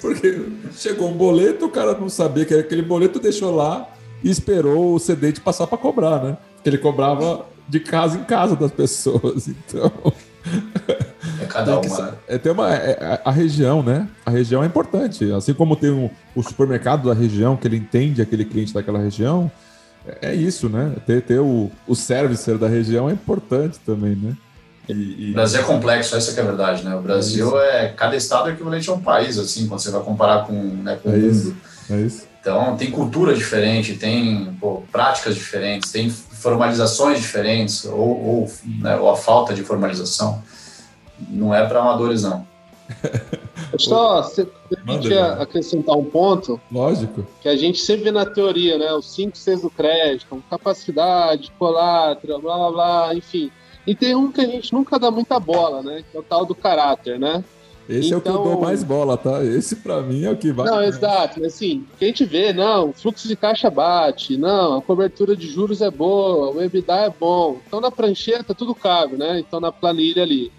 Porque chegou um boleto, o cara não sabia que era aquele boleto, deixou lá e esperou o cedente passar para cobrar, né? Porque ele cobrava de casa em casa das pessoas. Então. Cada uma. Né? É, tem uma, é, é, a região, né? A região é importante. Assim como tem um, o supermercado da região, que ele entende aquele cliente daquela região, é, é isso, né? Ter, ter o, o servicer da região é importante também, né? E, e... O Brasil é complexo, essa que é a verdade, né? O Brasil é, é, cada estado é equivalente a um país, assim, quando você vai comparar com, né, com é o mundo. Isso, é isso. Então tem cultura diferente, tem pô, práticas diferentes, tem formalizações diferentes ou, ou, né, ou a falta de formalização não é para amadores, não. Só você permite acrescentar um ponto. Lógico. Que a gente sempre vê na teoria, né? Os cinco Cs do crédito, capacidade, colatra, blá blá blá, enfim. E tem um que a gente nunca dá muita bola, né? Que é o tal do caráter, né? Esse então... é o que eu dou então- mais bola, tá? Esse para mim é o que vai. Não, exato. Assim, que a gente vê, não, o fluxo de caixa bate, não, a cobertura de juros é boa, o EBITDA é bom. Então na prancheta tudo cabe, né? Então na planilha ali.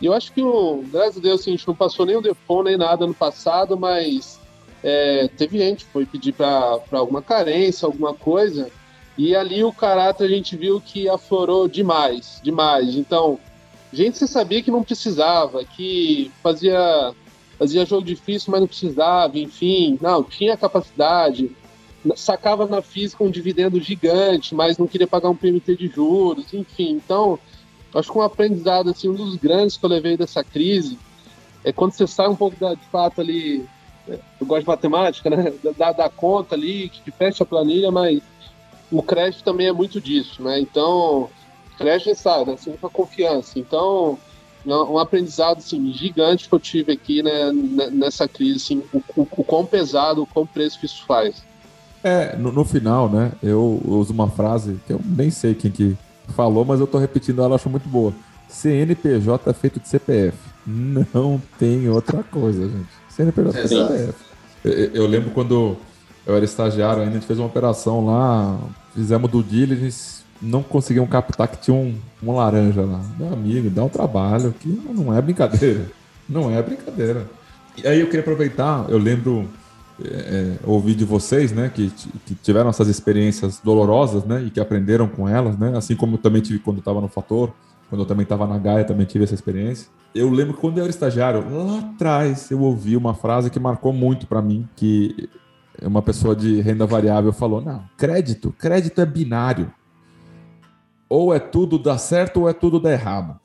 E eu acho que, o, graças a Deus, assim, a gente não passou nem o default nem nada no passado, mas é, teve gente que foi pedir para alguma carência, alguma coisa, e ali o caráter a gente viu que aflorou demais, demais. Então, gente você sabia que não precisava, que fazia, fazia jogo difícil, mas não precisava, enfim, não, tinha capacidade, sacava na física um dividendo gigante, mas não queria pagar um PMT de juros, enfim. Então, acho que um aprendizado, assim, um dos grandes que eu levei dessa crise é quando você sai um pouco da, de fato ali, é, eu gosto de matemática, né, da, da conta ali, que fecha a planilha, mas o crédito também é muito disso, né, então, crédito sabe, né, assim, com a confiança, então, um aprendizado, assim, gigante que eu tive aqui, né, nessa crise, assim, o, o, o quão pesado, o quão preço que isso faz. É, no, no final, né, eu uso uma frase que eu nem sei quem que falou, mas eu tô repetindo, ela acho muito boa. CNPJ é feito de CPF. Não tem outra coisa, gente. CNPJ é feito de CPF. Eu, eu, lembro quando eu era estagiário ainda, a gente fez uma operação lá, fizemos do diligence, não conseguimos captar que tinha um, um laranja lá. Meu amigo, dá um trabalho que não é brincadeira. Não é brincadeira. E aí eu queria aproveitar, eu lembro é, ouvir de vocês, né, que, que, tiveram essas experiências dolorosas, né, e que aprenderam com elas, né, assim como eu também tive quando estava no Fator, quando eu também estava na Gaia, também tive essa experiência. Eu lembro que quando eu era estagiário, lá atrás, eu ouvi uma frase que marcou muito para mim, que uma pessoa de renda variável falou: "Não, crédito, crédito é binário. Ou é tudo dá certo ou é tudo dá errado.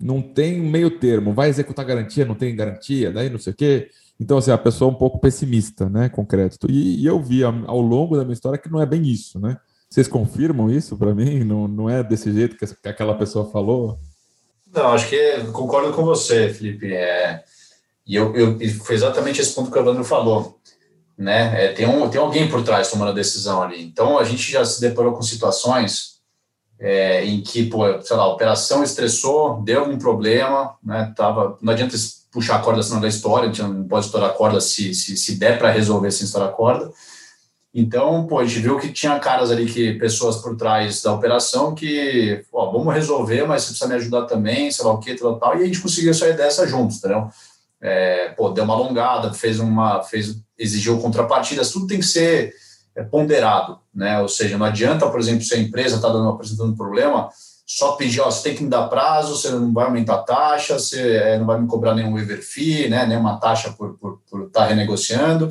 não tem meio termo. Vai executar garantia, não tem garantia, daí não sei o quê. Então, assim, a pessoa é um pouco pessimista, né, com crédito. E, e eu vi ao longo da minha história que não é bem isso, né? Vocês confirmam isso para mim? Não, não é desse jeito que, que aquela pessoa falou? Não, acho que concordo com você, Felipe. É, e eu, eu, foi exatamente esse ponto que o Evandro falou. Né? É, tem, um, tem alguém por trás tomando a decisão ali. Então, a gente já se deparou com situações é, em que, pô, sei lá, a operação estressou, deu algum problema, né? Tava, não adianta puxar a corda senão da história, a gente não pode estourar a corda se, se, se der para resolver sem estourar a corda. Então, pô, a gente viu que tinha caras ali, que pessoas por trás da operação que, ó, vamos resolver, mas você precisa me ajudar também, sei lá o que, tal, tal, e a gente conseguiu sair dessa juntos, entendeu? É, pô, deu uma alongada, fez uma, fez, exigiu contrapartidas, tudo tem que ser é, ponderado, né? Ou seja, não adianta, por exemplo, se a empresa está apresentando problema, só pedir, ó, você tem que me dar prazo, você não vai aumentar a taxa, você é, não vai me cobrar nenhum waiver fee, né? Nenhuma taxa por estar por, por tá renegociando.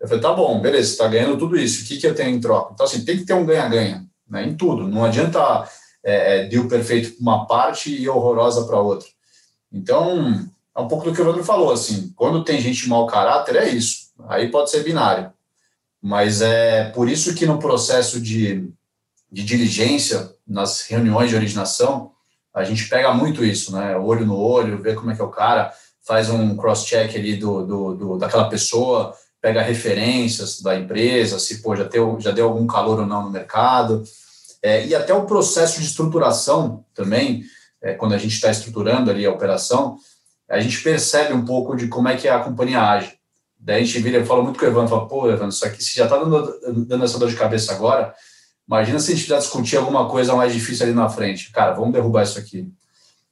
Eu falei, tá bom, beleza, você está ganhando tudo isso, o que, que eu tenho em troca? Então, assim, tem que ter um ganha-ganha, né, em tudo. Não adianta é, é deal perfeito para uma parte e horrorosa para outra. Então, é um pouco do que o Evandro falou, assim, quando tem gente de mau caráter, é isso. Aí pode ser binário. Mas é por isso que no processo de, de diligência, nas reuniões de originação, a gente pega muito isso, né? Olho no olho, vê como é que é o cara, faz um cross-check ali do, do, do, daquela pessoa, pega referências da empresa, se pô, já, deu, já deu algum calor ou não no mercado. É, e até o processo de estruturação também, é, quando a gente está estruturando ali a operação, a gente percebe um pouco de como é que a companhia age. Daí a gente vira, eu falo muito com o Evandro, fala, pô, Evandro, isso aqui se já está dando, dando essa dor de cabeça agora, imagina se a gente precisar discutir alguma coisa mais difícil ali na frente. Cara, vamos derrubar isso aqui.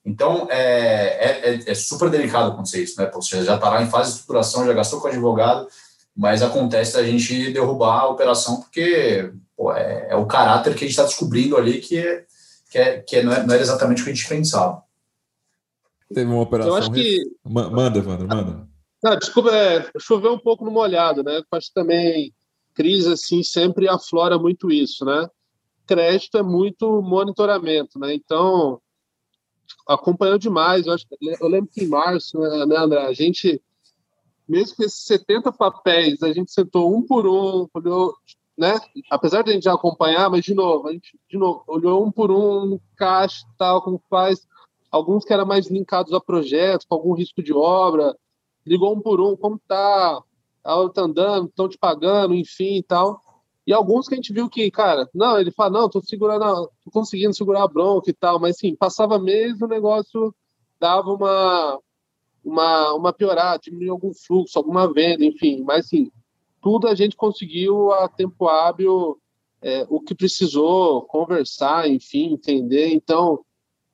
Então, é, é, é super delicado acontecer isso, né? Você já está lá em fase de estruturação, já gastou com advogado, mas acontece a gente derrubar a operação porque pô, é, é, o caráter que a gente está descobrindo ali que, é, que, é, que é, não, é, não era exatamente o que a gente pensava. Teve uma operação. Eu acho que. Manda, Evandro, manda. Não, desculpa, é, choveu um pouco no molhado, né? Eu acho que também crise assim sempre aflora muito isso, né? Crédito é muito monitoramento, né? Então acompanhou demais. Eu, acho, eu lembro que em março, né, André, a gente mesmo que esses 70 papéis, a gente sentou um por um, olhou, né? Apesar de a gente já acompanhar, mas de novo, a gente de novo, olhou um por um caixa tal, como faz, alguns que eram mais linkados a projetos, com algum risco de obra, ligou um por um, como tá, a obra tá andando, estão te pagando, enfim e tal. E alguns que a gente viu que, cara, não, ele fala, não, tô segurando, tô conseguindo segurar a bronca e tal, mas sim, passava mês o negócio dava uma uma, uma piorada, diminuir algum fluxo, alguma venda, enfim. Mas, assim, tudo a gente conseguiu a tempo hábil é, o que precisou, conversar, enfim, entender. Então,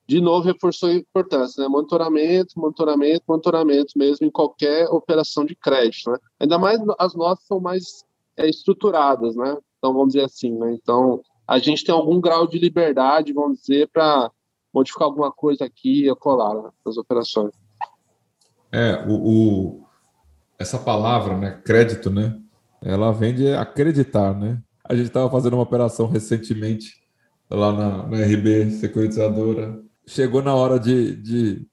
de novo, reforçou a importância, né? Monitoramento, monitoramento, monitoramento mesmo em qualquer operação de crédito, né? Ainda mais as nossas são mais é, estruturadas, né? Então, vamos dizer assim, né? Então, a gente tem algum grau de liberdade, vamos dizer, para modificar alguma coisa aqui e acolá né, nas operações. É, o, o, essa palavra, né, crédito, né, ela vem de acreditar, né? A gente estava fazendo uma operação recentemente lá na, na RB Securitizadora. Chegou na hora de, de,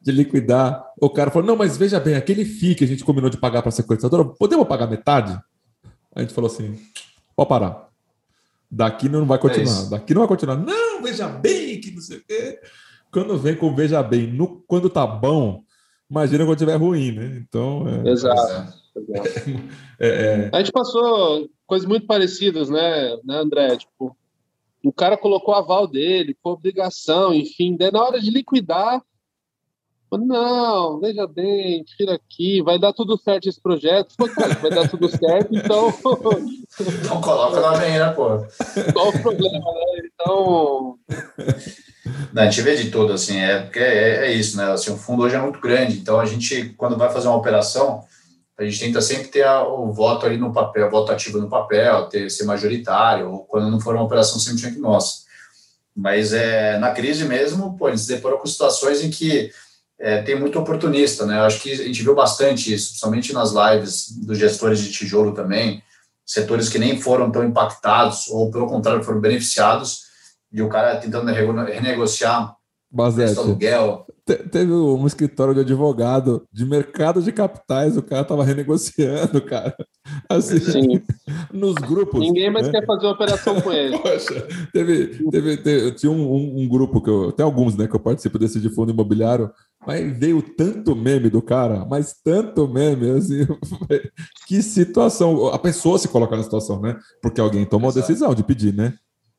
de, liquidar. O cara falou: Não, mas veja bem, aquele FII que a gente combinou de pagar para a securitizadora, podemos pagar metade? A gente falou assim: Pode parar. Daqui não vai continuar. É Daqui não vai continuar. Não, veja bem, que não sei o quê. Quando vem com veja bem, no, quando tá bom, imagina quando tiver ruim, né? Então. É, Exato. É, é, a gente passou coisas muito parecidas, né, né, André? Tipo, o cara colocou aval dele, com obrigação, enfim, daí na hora de liquidar, não, veja bem, tira aqui, vai dar tudo certo esse projeto. Pô, cara, vai dar tudo certo, então. Não coloca na venda, pô. Qual o problema, né? Então. Não, a gente vê de tudo, assim, é, porque é, é, isso, né? Assim, o fundo hoje é muito grande, então a gente, quando vai fazer uma operação, a gente tenta sempre ter a, o voto ali no papel, voto ativo no papel, ter, ser majoritário, ou quando não for uma operação 100% nossa. Mas é, na crise mesmo, pô, se deparou com situações em que é, tem muito oportunista, né? Eu acho que a gente viu bastante isso, principalmente nas lives dos gestores de tijolo também, setores que nem foram tão impactados, ou pelo contrário, foram beneficiados, e o cara tentando renegociar Basete, aluguel. Teve um escritório de advogado de mercado de capitais, o cara tava renegociando, cara. Assim, Sim. nos grupos. Ninguém mais né? quer fazer operação com ele. Poxa, teve, teve, teve, tinha um, um, um, grupo que eu. Tem alguns, né, que eu participo desse de fundo imobiliário, mas veio tanto meme do cara, mas tanto meme, assim. que situação. A pessoa se coloca na situação, né? Porque alguém tomou a decisão de pedir, né?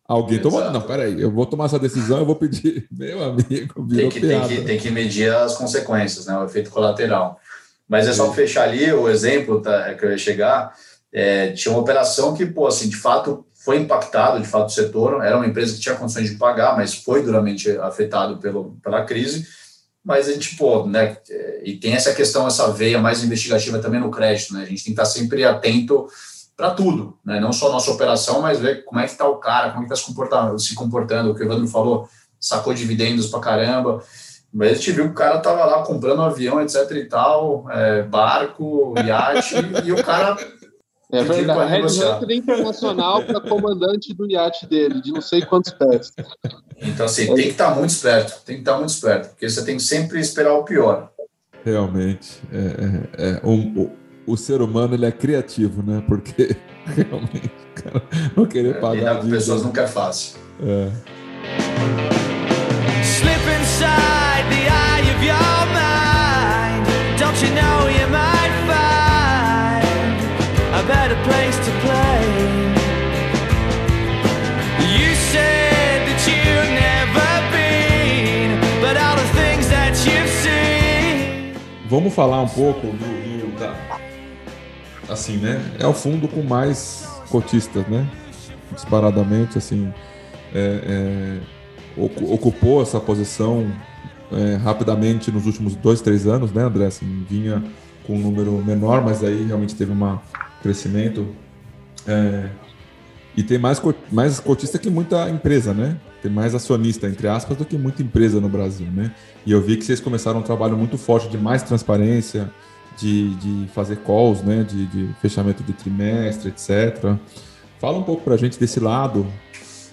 Alguém Exato. tomou. Não, peraí, eu vou tomar essa decisão, eu vou pedir. Meu amigo, tem que, tem que, tem que medir as consequências, né? O efeito colateral. Mas é só fechar ali o exemplo tá, que eu ia chegar. É, tinha uma operação que, pô, assim, de fato foi impactado, de fato, o setor. Era uma empresa que tinha condições de pagar, mas foi duramente afetado pelo, pela crise. Mas a gente, pô, né? E tem essa questão, essa veia mais investigativa também no crédito, né? A gente tem que estar sempre atento para tudo, né? não só nossa operação, mas ver como é que está o cara, como é que está se comportando, se comportando, o que o Evandro falou, sacou dividendos para caramba, mas a gente viu que o cara tava lá comprando um avião, etc e tal, é, barco, iate, e o cara... É verdade, Red internacional para comandante do iate dele, de não sei quantos pés. Então, assim, tem que estar tá muito esperto, tem que estar tá muito esperto, porque você tem que sempre esperar o pior. Realmente, é, é, é um, o ser humano ele é criativo, né? Porque realmente, cara, não querer pagar. Lidar com pessoas nunca é fácil. É. Slip inside the eye of your mind. Don't you know you might find a better place to play? You said that you've never been, but all the things that you've seen. Vamos falar um pouco do, do da assim, né? É o fundo com mais cotistas, né? Disparadamente, assim, é, é, ocupou essa posição é, rapidamente nos últimos dois, três anos, né, André? Assim, vinha com um número menor, mas aí realmente teve um crescimento. É, e tem mais, mais cotista que muita empresa, né? Tem mais acionista, entre aspas, do que muita empresa no Brasil, né? E eu vi que vocês começaram um trabalho muito forte de mais transparência, de, de fazer calls, né, de, de fechamento de trimestre, etc. Fala um pouco para a gente desse lado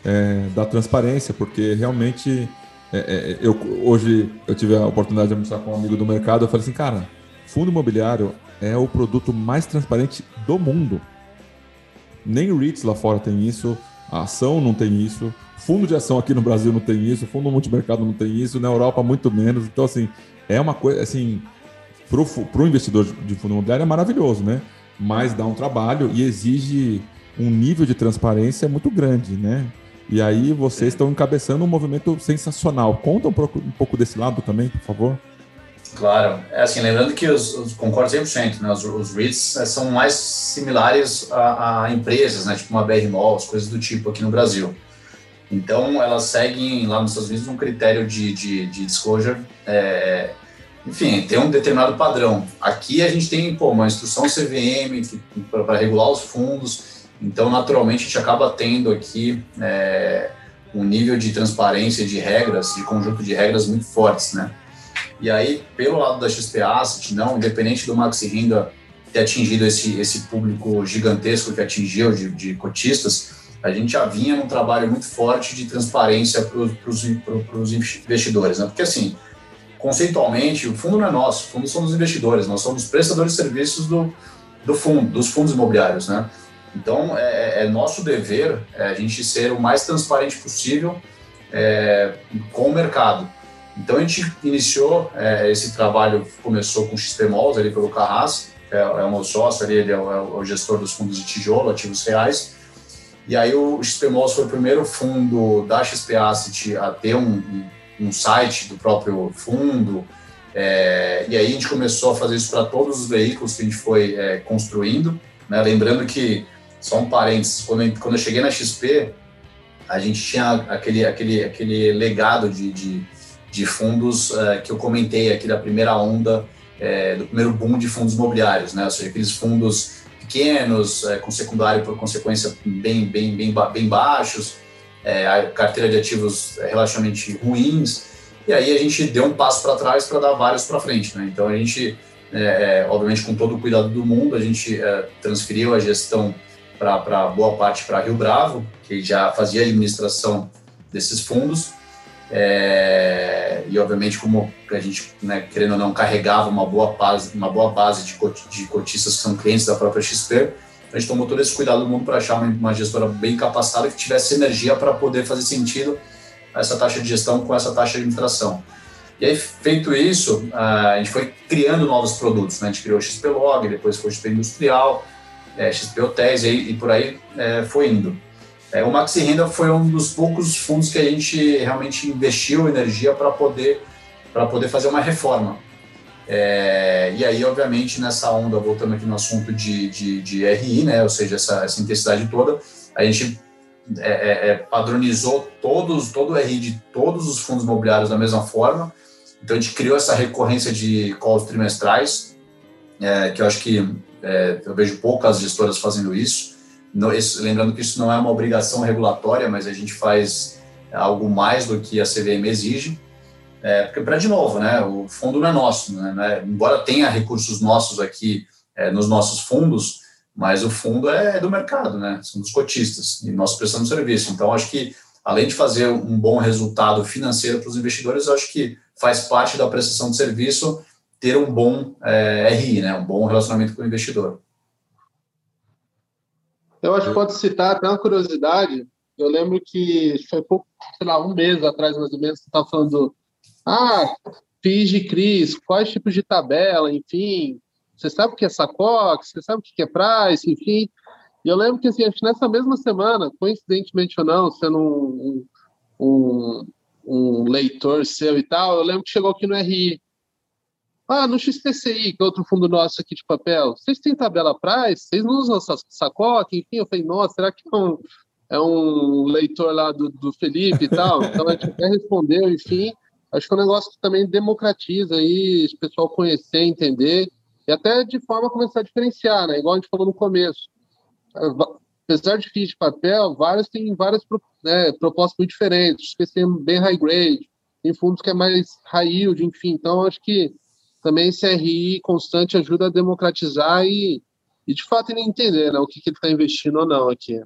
é, da transparência, porque realmente é, é, eu, hoje eu tive a oportunidade de almoçar com um amigo do mercado, eu falei assim, cara, fundo imobiliário é o produto mais transparente do mundo. Nem REITs lá fora tem isso, a ação não tem isso, fundo de ação aqui no Brasil não tem isso, fundo multimercado não tem isso, na Europa muito menos. Então, assim, é uma coisa, assim, para o investidor de fundo imobiliário é maravilhoso, né? Mas dá um trabalho e exige um nível de transparência muito grande, né? E aí vocês estão encabeçando um movimento sensacional. Conta um pouco, um pouco desse lado também, por favor. Claro. É assim, lembrando que os, os concordo 100%, né? Os, os REITs eh, são mais similares a, a, empresas, né? Tipo uma BR Malls, coisas do tipo aqui no Brasil. Então, elas seguem lá nos Estados Unidos um critério de, de, de disclosure é, enfim, tem um determinado padrão. Aqui a gente tem pô, uma instrução CVM para regular os fundos, então naturalmente a gente acaba tendo aqui é, um nível de transparência de regras, de conjunto de regras muito fortes, né? E aí, pelo lado da XP Asset, não, independente do Maxi Renda ter atingido esse, esse público gigantesco que atingiu de, de cotistas, a gente já vinha num trabalho muito forte de transparência para os investidores, né? Porque assim, conceitualmente, o fundo não é nosso, o fundo são dos investidores, nós somos prestadores de serviços do, do fundo, dos fundos imobiliários, né? Então, é, é nosso dever é a gente ser o mais transparente possível é, com o mercado. Então, a gente iniciou é, esse trabalho, começou com o XP Malls, ali pelo Carras, é, é o meu sócio ali, ele é o, é o, gestor dos fundos de tijolo, ativos reais. E aí, o XP Malls foi o primeiro fundo da XP Asset a ter um, um site do próprio fundo. É, e aí a gente começou a fazer isso para todos os veículos que a gente foi é, construindo. Né? Lembrando que, só um parênteses, quando eu, quando eu cheguei na XP, a gente tinha aquele, aquele, aquele legado de, de, de fundos é, que eu comentei aqui da primeira onda, é, do primeiro boom de fundos imobiliários, né? ou seja, aqueles fundos pequenos, é, com secundário por consequência bem, bem, bem, bem baixos, é, a carteira de ativos relativamente ruins, e aí a gente deu um passo para trás para dar vários para frente. Né? Então a gente, é, é, obviamente, com todo o cuidado do mundo, a gente é, transferiu a gestão para boa parte para Rio Bravo, que já fazia administração desses fundos, É, e obviamente como a gente, né, querendo ou não, carregava uma boa base, uma boa base de, de cotistas que são clientes da própria XP, a gente tomou todo esse cuidado do mundo para achar uma, gestora bem capacitada que tivesse energia para poder fazer sentido essa taxa de gestão com essa taxa de administração. E aí, feito isso, a gente foi criando novos produtos. Né? A gente criou o XP Log, depois foi o XP Industrial, é, XP Hotéis e, e por aí é, foi indo. É, o Maxi Renda foi um dos poucos fundos que a gente realmente investiu energia para poder, poder fazer uma reforma. É, e aí, obviamente, nessa onda, voltando aqui no assunto de, de, de RI, né, ou seja, essa, essa intensidade toda, a gente é, é, é padronizou todos, todo o RI de todos os fundos imobiliários da mesma forma. Então, a gente criou essa recorrência de calls trimestrais, é, que eu acho que é, eu vejo poucas gestoras fazendo isso. No, isso. Lembrando que isso não é uma obrigação regulatória, mas a gente faz algo mais do que a CVM exige. É, porque, para de novo, né, o fundo não é nosso, né, né embora tenha recursos nossos aqui é, nos nossos fundos, mas o fundo é do mercado, né, são dos cotistas, e nós prestamos serviço. Então, acho que, além de fazer um bom resultado financeiro para os investidores, acho que faz parte da prestação de serviço ter um bom é, RI, né, um bom relacionamento com o investidor. Eu acho que pode citar até uma curiosidade. Eu lembro que foi pouco, sei lá, um mês atrás, mais ou menos, você estava falando ah, de CRIS, quais tipos de tabela, enfim. Você sabe o que é SACOX, você sabe o que é price, enfim. E eu lembro que, assim, nessa mesma semana, coincidentemente ou não, sendo um, um, um leitor seu e tal, eu lembro que chegou aqui no RI. Ah, no XPCI, que é outro fundo nosso aqui de papel, vocês têm tabela price? Vocês não usam SACOC? Enfim, eu falei, nossa, será que é um, é um leitor lá do, do Felipe e tal? Então a gente até respondeu, enfim. Acho que é um negócio que também democratiza aí, o pessoal conhecer, entender, e até de forma começar a diferenciar, né? Igual a gente falou no começo. Apesar de FII de papel, vários têm várias né, propostas muito diferentes, que tem bem high grade, tem fundos que é mais high yield, enfim. Então, acho que também esse RI constante ajuda a democratizar e, e de fato, ele entender né, o que, que ele está investindo ou não aqui.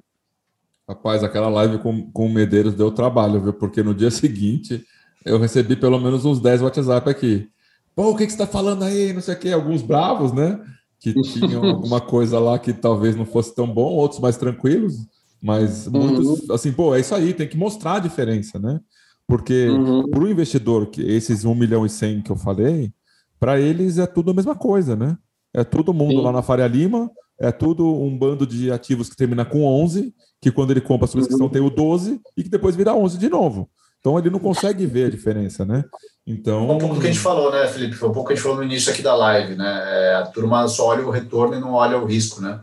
Rapaz, aquela live com, com o Medeiros deu trabalho, viu? Porque no dia seguinte eu recebi pelo menos uns 10 WhatsApp aqui. Pô, o que, que você está falando aí? Não sei o quê. Alguns bravos, né? Que tinham alguma coisa lá que talvez não fosse tão bom, outros mais tranquilos. Mas muitos, uhum. assim, pô, é isso aí, tem que mostrar a diferença, né? Porque uhum. para o investidor, que esses 1 milhão e 100 que eu falei, para eles é tudo a mesma coisa, né? É todo mundo Sim. lá na Faria Lima, é tudo um bando de ativos que termina com 11, que quando ele compra a subscrição uhum. tem o 12 e que depois vira 11 de novo. Então ele não consegue ver a diferença, né? Então. Um pouco do que a gente falou, né, Felipe? Foi um pouco que a gente falou no início aqui da live, né? É, a turma só olha o retorno e não olha o risco, né?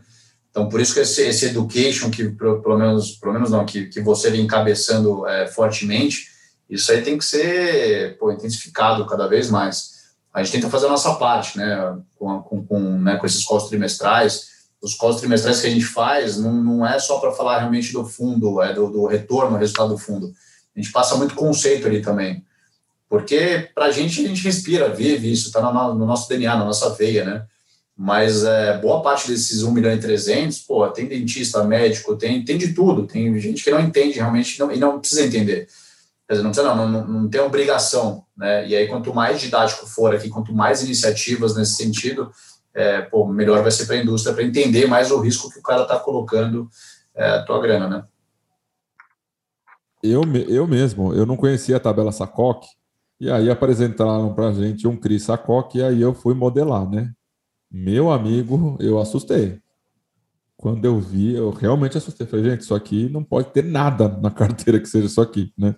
Então, por isso que esse, esse education, que pelo menos, pelo menos não, que, que você vem encabeçando é, fortemente, isso aí tem que ser pô, intensificado cada vez mais. A gente tenta fazer a nossa parte, né? Com, com, com, né, com esses costos trimestrais. Os costos trimestrais que a gente faz não, não é só para falar realmente do fundo, é do, do retorno, resultado do fundo a gente passa muito conceito ali também. Porque para a gente, a gente respira, vive isso, está no, no, nosso DNA, na nossa veia, né? Mas é, boa parte desses 1 milhão e 300, pô, tem dentista, médico, tem, tem de tudo. Tem gente que não entende realmente não, e não precisa entender. Quer dizer, não precisa, não, não, não tem obrigação, né? E aí, quanto mais didático for aqui, quanto mais iniciativas nesse sentido, é, pô, melhor vai ser para a indústria, para entender mais o risco que o cara está colocando é, a tua grana, né? Eu, eu mesmo, eu não conhecia a tabela Sacoc, e aí apresentaram para a gente um Cris Sacoc, e aí eu fui modelar, né? Meu amigo, eu assustei. Quando eu vi, eu realmente assustei. Falei, gente, isso aqui não pode ter nada na carteira que seja isso aqui, né?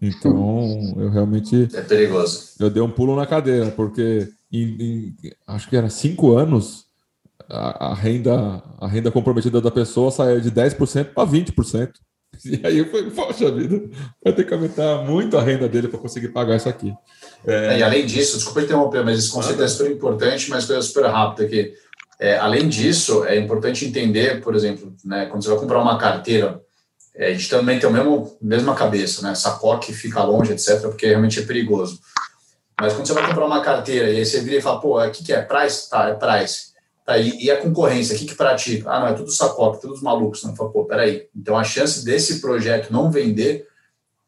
Então, eu realmente. É perigoso. Eu dei um pulo na cadeira, porque em, em acho que era cinco anos, a, a, renda, a renda comprometida da pessoa saía de 10% para 20%. E aí eu falei, poxa vida, vai ter que aumentar muito a renda dele para conseguir pagar isso aqui. É... E além disso, desculpa interromper, mas esse conceito ah, é super importante, mas coisa super rápida aqui. É, além disso, é importante entender, por exemplo, né, quando você vai comprar uma carteira, é, a gente também tem a mesma, mesma cabeça, né? Sacoque fica longe, etc., porque realmente é perigoso. Mas quando você vai comprar uma carteira e aí você vira e fala, pô, o que, que é? Price? Tá, é price. Tá, e, e, a concorrência, o que, que pratica? Ah, não, é tudo sacoca, todos malucos. Não, fala, pô, peraí. Então a chance desse projeto não vender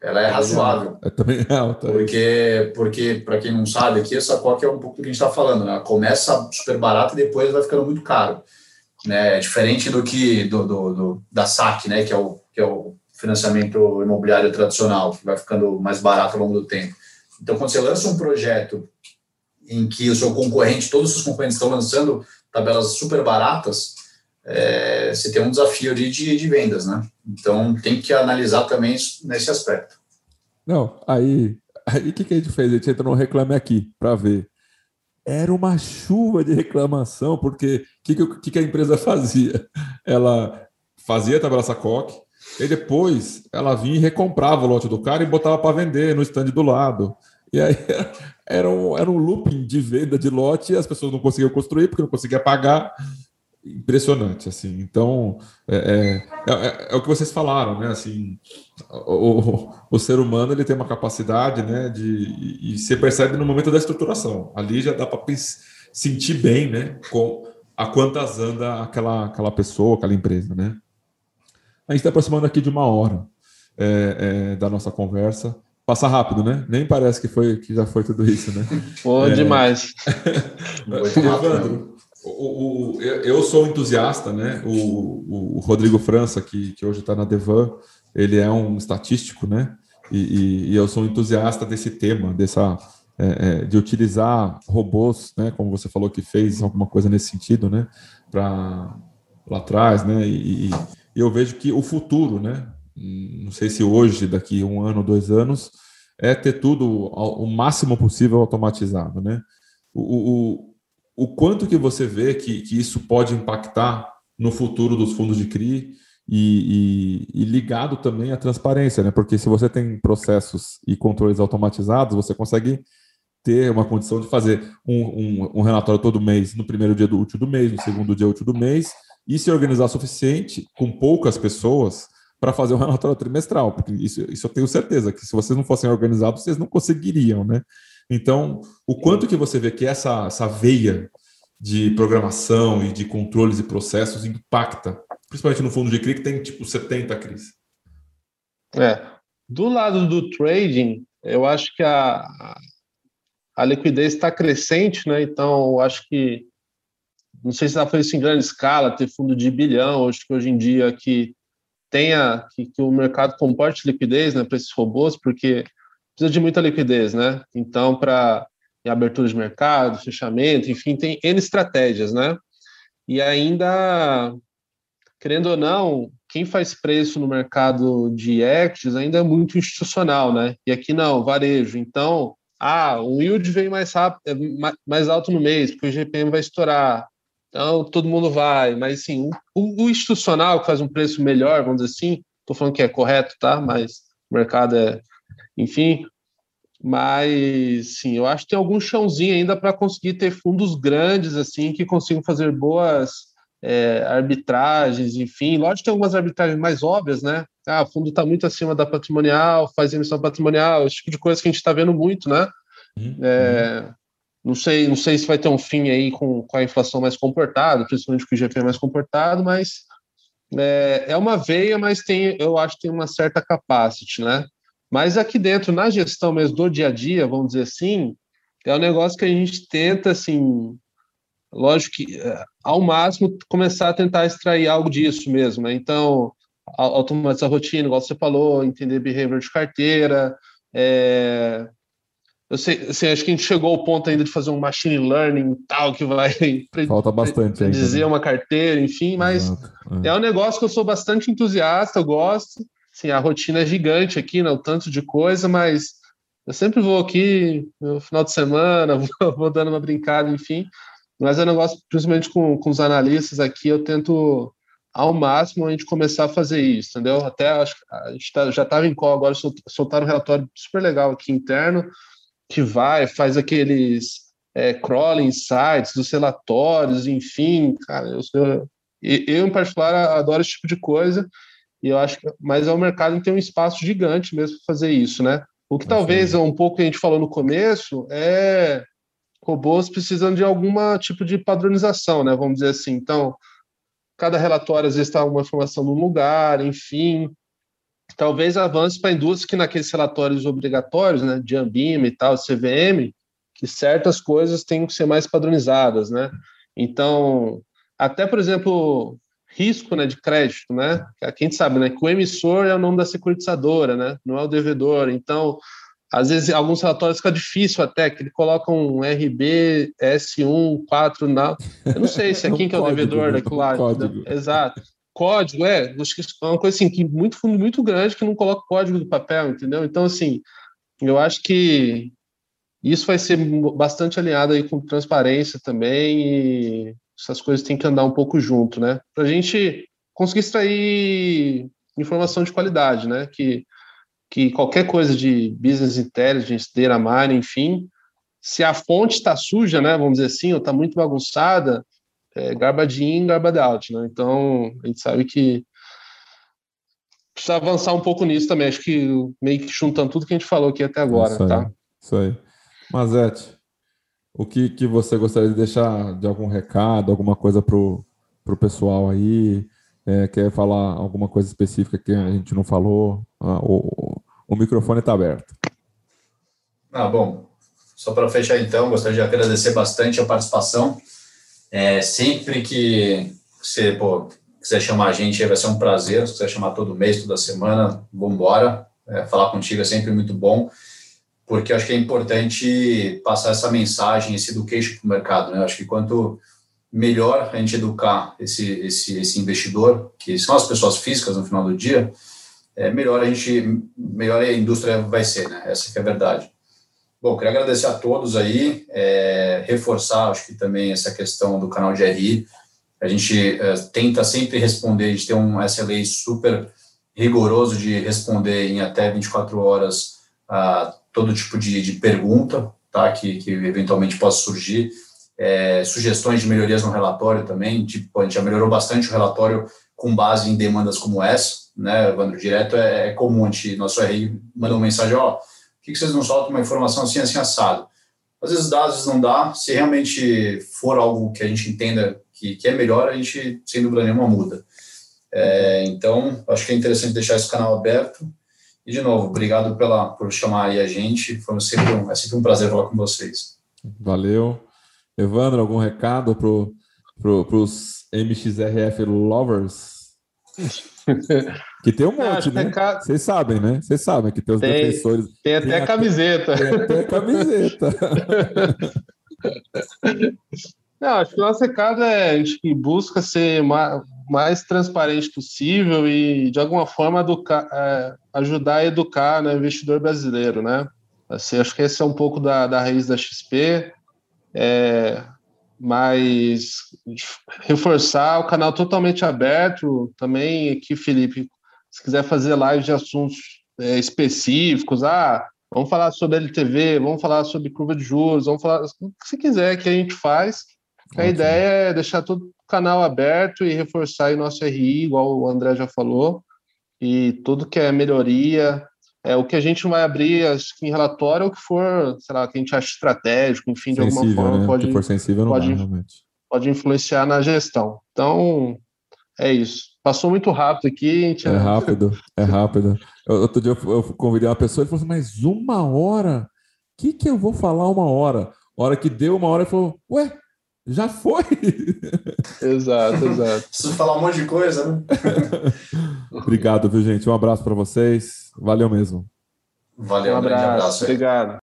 ela é razoável. É também é alta. Porque, porque para quem não sabe, aqui essa COC é um pouco do que a gente está falando, né? Começa super barato e depois vai ficando muito caro. Né? É diferente do que do, do, do, da SAC, né? que, é o, que é o financiamento imobiliário tradicional, que vai ficando mais barato ao longo do tempo. Então, quando você lança um projeto em que o seu concorrente, todos os concorrentes estão lançando tabelas super baratas, é, você tem um desafio de, de, vendas, né? Então tem que analisar também nesse aspecto. Não, aí aí o que, que a gente fez? A gente entrou no Reclame Aqui para ver. Era uma chuva de reclamação, porque o que, que, a empresa fazia? Ela fazia a tabela Sacoque, e depois ela vinha e recomprava o lote do cara e botava para vender no stand do lado. E aí era um, era um looping de venda de lote e as pessoas não conseguiam construir porque não conseguiam pagar impressionante, assim. Então, é, é, é, é, o que vocês falaram, né? Assim, o, o, ser humano ele tem uma capacidade, né? De e você percebe no momento da estruturação. Ali já dá para sentir bem, né? Com a quantas anda aquela aquela pessoa, aquela empresa, né? A gente está aproximando aqui de uma hora é, é, da nossa conversa. Passa rápido, né? Nem parece que foi que já foi tudo isso, né? Pô, é... demais. Evandro, o, o, eu sou entusiasta, né? O, o Rodrigo França, que, que hoje está na Devan, ele é um estatístico, né? E, e, e eu sou entusiasta desse tema, dessa é, é, de utilizar robôs, né? Como você falou que fez alguma coisa nesse sentido, né? Para lá atrás, né? E, e, eu vejo que o futuro, né? Não sei se hoje, daqui um ano, dois anos, é ter tudo o máximo possível automatizado, né? O, o, o quanto que você vê que, que isso pode impactar no futuro dos fundos de CRI e, e, e, ligado também à transparência, né? Porque se você tem processos e controles automatizados, você consegue ter uma condição de fazer um, um, um relatório todo mês, no primeiro dia do útil do mês, no segundo dia útil do mês, e se organizar suficiente com poucas pessoas para fazer um relatório trimestral, porque isso, isso eu tenho certeza que se vocês não fossem organizados, vocês não conseguiriam, né? Então, o quanto que você vê que essa, essa veia de programação e de controles e processos impacta, principalmente no fundo de CRI, que tem tipo 70 CRIs? É. Do lado do trading, eu acho que a, a liquidez está crescente, né? Então, eu acho que não sei se já foi isso em grande escala, ter fundo de bilhão, acho que hoje em dia que tenha que, que o mercado comporte liquidez né, para esses robôs, porque precisa de muita liquidez, né? Então, para abertura de mercado, fechamento, enfim, tem N estratégias, né? E ainda, querendo ou não, quem faz preço no mercado de equities ainda é muito institucional, né? E aqui não, varejo. Então, ah, o yield veio mais rápido, é mais alto no mês, porque o GPM vai estourar. Então, todo mundo vai. Mas, sim, o, o institucional que faz um preço melhor, vamos dizer assim, estou falando que é correto, tá? Mas o mercado é enfim. Mas, sim, eu acho que tem algum chãozinho ainda para conseguir ter fundos grandes, assim, que consigam fazer boas é, arbitragens, enfim. Lógico que tem algumas arbitragens mais óbvias, né? Ah, o fundo está muito acima da patrimonial, faz emissão patrimonial, esse tipo de coisa que a gente está vendo muito, né? Uhum. É, não sei, não sei se vai ter um fim aí com, com a inflação mais comportada, principalmente com o IGP mais comportado, mas é, é uma veia, mas tem, eu acho que tem uma certa capacity, né? Mas aqui dentro, na gestão mesmo do dia a dia, vamos dizer assim, é um negócio que a gente tenta, assim, lógico que é, ao máximo começar a tentar extrair algo disso mesmo, né? Então, automatizar a rotina, igual você falou, entender behavior de carteira. É... Eu sei, assim, acho que a gente chegou ao ponto ainda de fazer um machine learning tal, que vai Falta bastante dizer né? uma carteira, enfim, mas é. é um negócio que eu sou bastante entusiasta, eu gosto assim, a rotina é gigante aqui, né? O tanto de coisa, mas eu sempre vou aqui no final de semana, vou, vou dando uma brincada, enfim. Mas é um negócio, principalmente com, com os analistas aqui, eu tento ao máximo a gente começar a fazer isso, entendeu? Até acho a gente tá, já estava em call agora, soltaram um relatório super legal aqui interno, que vai, faz aqueles é, crawling sites dos relatórios, enfim, cara, eu, eu, eu, em particular adoro esse tipo de coisa, e eu acho que, mas é um mercado que tem um espaço gigante mesmo para fazer isso, né? O que talvez é um pouco que a gente falou no começo é robôs precisando de alguma tipo de padronização, né? Vamos dizer assim. Então, cada relatório às vezes está uma informação num lugar, enfim. Talvez avance para a indústria que naqueles relatórios obrigatórios, né, de Ambima e tal, CVM, que certas coisas têm que ser mais padronizadas, né? Então, até, por exemplo, risco né, de crédito, né? A gente sabe né, que o emissor é o nome da securitizadora, né? Não é o devedor. Então, às vezes, alguns relatórios fica difícil até, que ele coloca um RB S1, 4 na. Eu não sei se é quem que é o devedor né? daquilo lá. Código. Exato. Código, é. É uma coisa assim, que muito fundo muito grande que não coloca código do papel, entendeu? Então, assim, eu acho que isso vai ser bastante alinhado aí com transparência também e essas coisas têm que andar um pouco junto, né? Para a gente conseguir extrair informação de qualidade, né? Que, que qualquer coisa de business intelligence, data mining, enfim, se a fonte está suja, né? Vamos dizer assim, ou está muito bagunçada, é garbage in, garbage out, né? Então, a gente sabe que precisa avançar um pouco nisso também. Acho que meio que juntando tudo que a gente falou aqui até agora, isso aí, tá? Isso aí. Mazete, o que, que você gostaria de deixar de algum recado, alguma coisa para o pessoal aí? É, quer falar alguma coisa específica que a gente não falou? Ah, o, o microfone está aberto. Ah, bom, só para fechar então, gostaria de agradecer bastante a participação. É, sempre que você pô, quiser chamar a gente, vai ser um prazer. Se quiser chamar todo mês, toda semana, vamos embora. É, falar contigo é sempre muito bom porque acho que é importante passar essa mensagem, esse education para o mercado. Né? Acho que quanto melhor a gente educar esse, esse, esse investidor, que são as pessoas físicas no final do dia, é, melhor a gente, melhor a indústria vai ser, né? Essa é a verdade. Bom, queria agradecer a todos aí, é, reforçar, acho que também essa questão do canal de RI. A gente é, tenta sempre responder, a gente tem um SLA super rigoroso de responder em até 24 horas a todo tipo de, de pergunta tá, que, que eventualmente possa surgir. É, sugestões de melhorias no relatório também, tipo, a gente já melhorou bastante o relatório com base em demandas como essa, né, Evandro? Direto é, é comum, a gente, nosso RI manda uma mensagem, ó, oh, que, que vocês não soltam uma informação assim, assim, assado? Às vezes dá, às vezes não dá, se realmente for algo que a gente entenda que, que é melhor, a gente, sem dúvida nenhuma, muda. É, então, acho que é interessante deixar esse canal aberto, e, de novo, obrigado pela, por chamar aí a gente. Foi sempre um, é sempre um prazer falar com vocês. Valeu. Evandro, algum recado para pro, os MXRF lovers? Que tem um monte, né? Ca... Vocês sabem, né? Vocês sabem que tem os tem, defensores. Tem até tem camiseta. Tem até camiseta. Não, acho que o nosso recado é a gente busca ser mais, mais transparente possível e, de alguma forma, educar, é, ajudar a educar né, o investidor brasileiro, né? Assim, acho que esse é um pouco da, da raiz da XP, é, mas reforçar o canal totalmente aberto também aqui, Felipe, se quiser fazer live de assuntos é, específicos, ah, vamos falar sobre LTV, vamos falar sobre curva de juros, vamos falar o que você quiser que a gente faz. A ideia é deixar todo o canal aberto e reforçar o nosso RI, igual o André já falou, e tudo que é melhoria, é o que a gente vai abrir acho que em relatório, o que for, sei lá, que a gente acha estratégico, enfim, de sensível, alguma forma né? pode, for sensível, pode, dá, pode influenciar na gestão. Então, é isso. Passou muito rápido aqui. Gente... É rápido, é rápido. Outro dia eu convidei uma pessoa e falou assim, mas uma hora? O que, que eu vou falar uma hora? A hora que deu uma hora, ele falou, ué, já foi. exato, exato. Preciso falar um monte de coisa, né? Obrigado, viu, gente? Um abraço para vocês. Valeu mesmo. Valeu, um abraço. abraço Obrigado.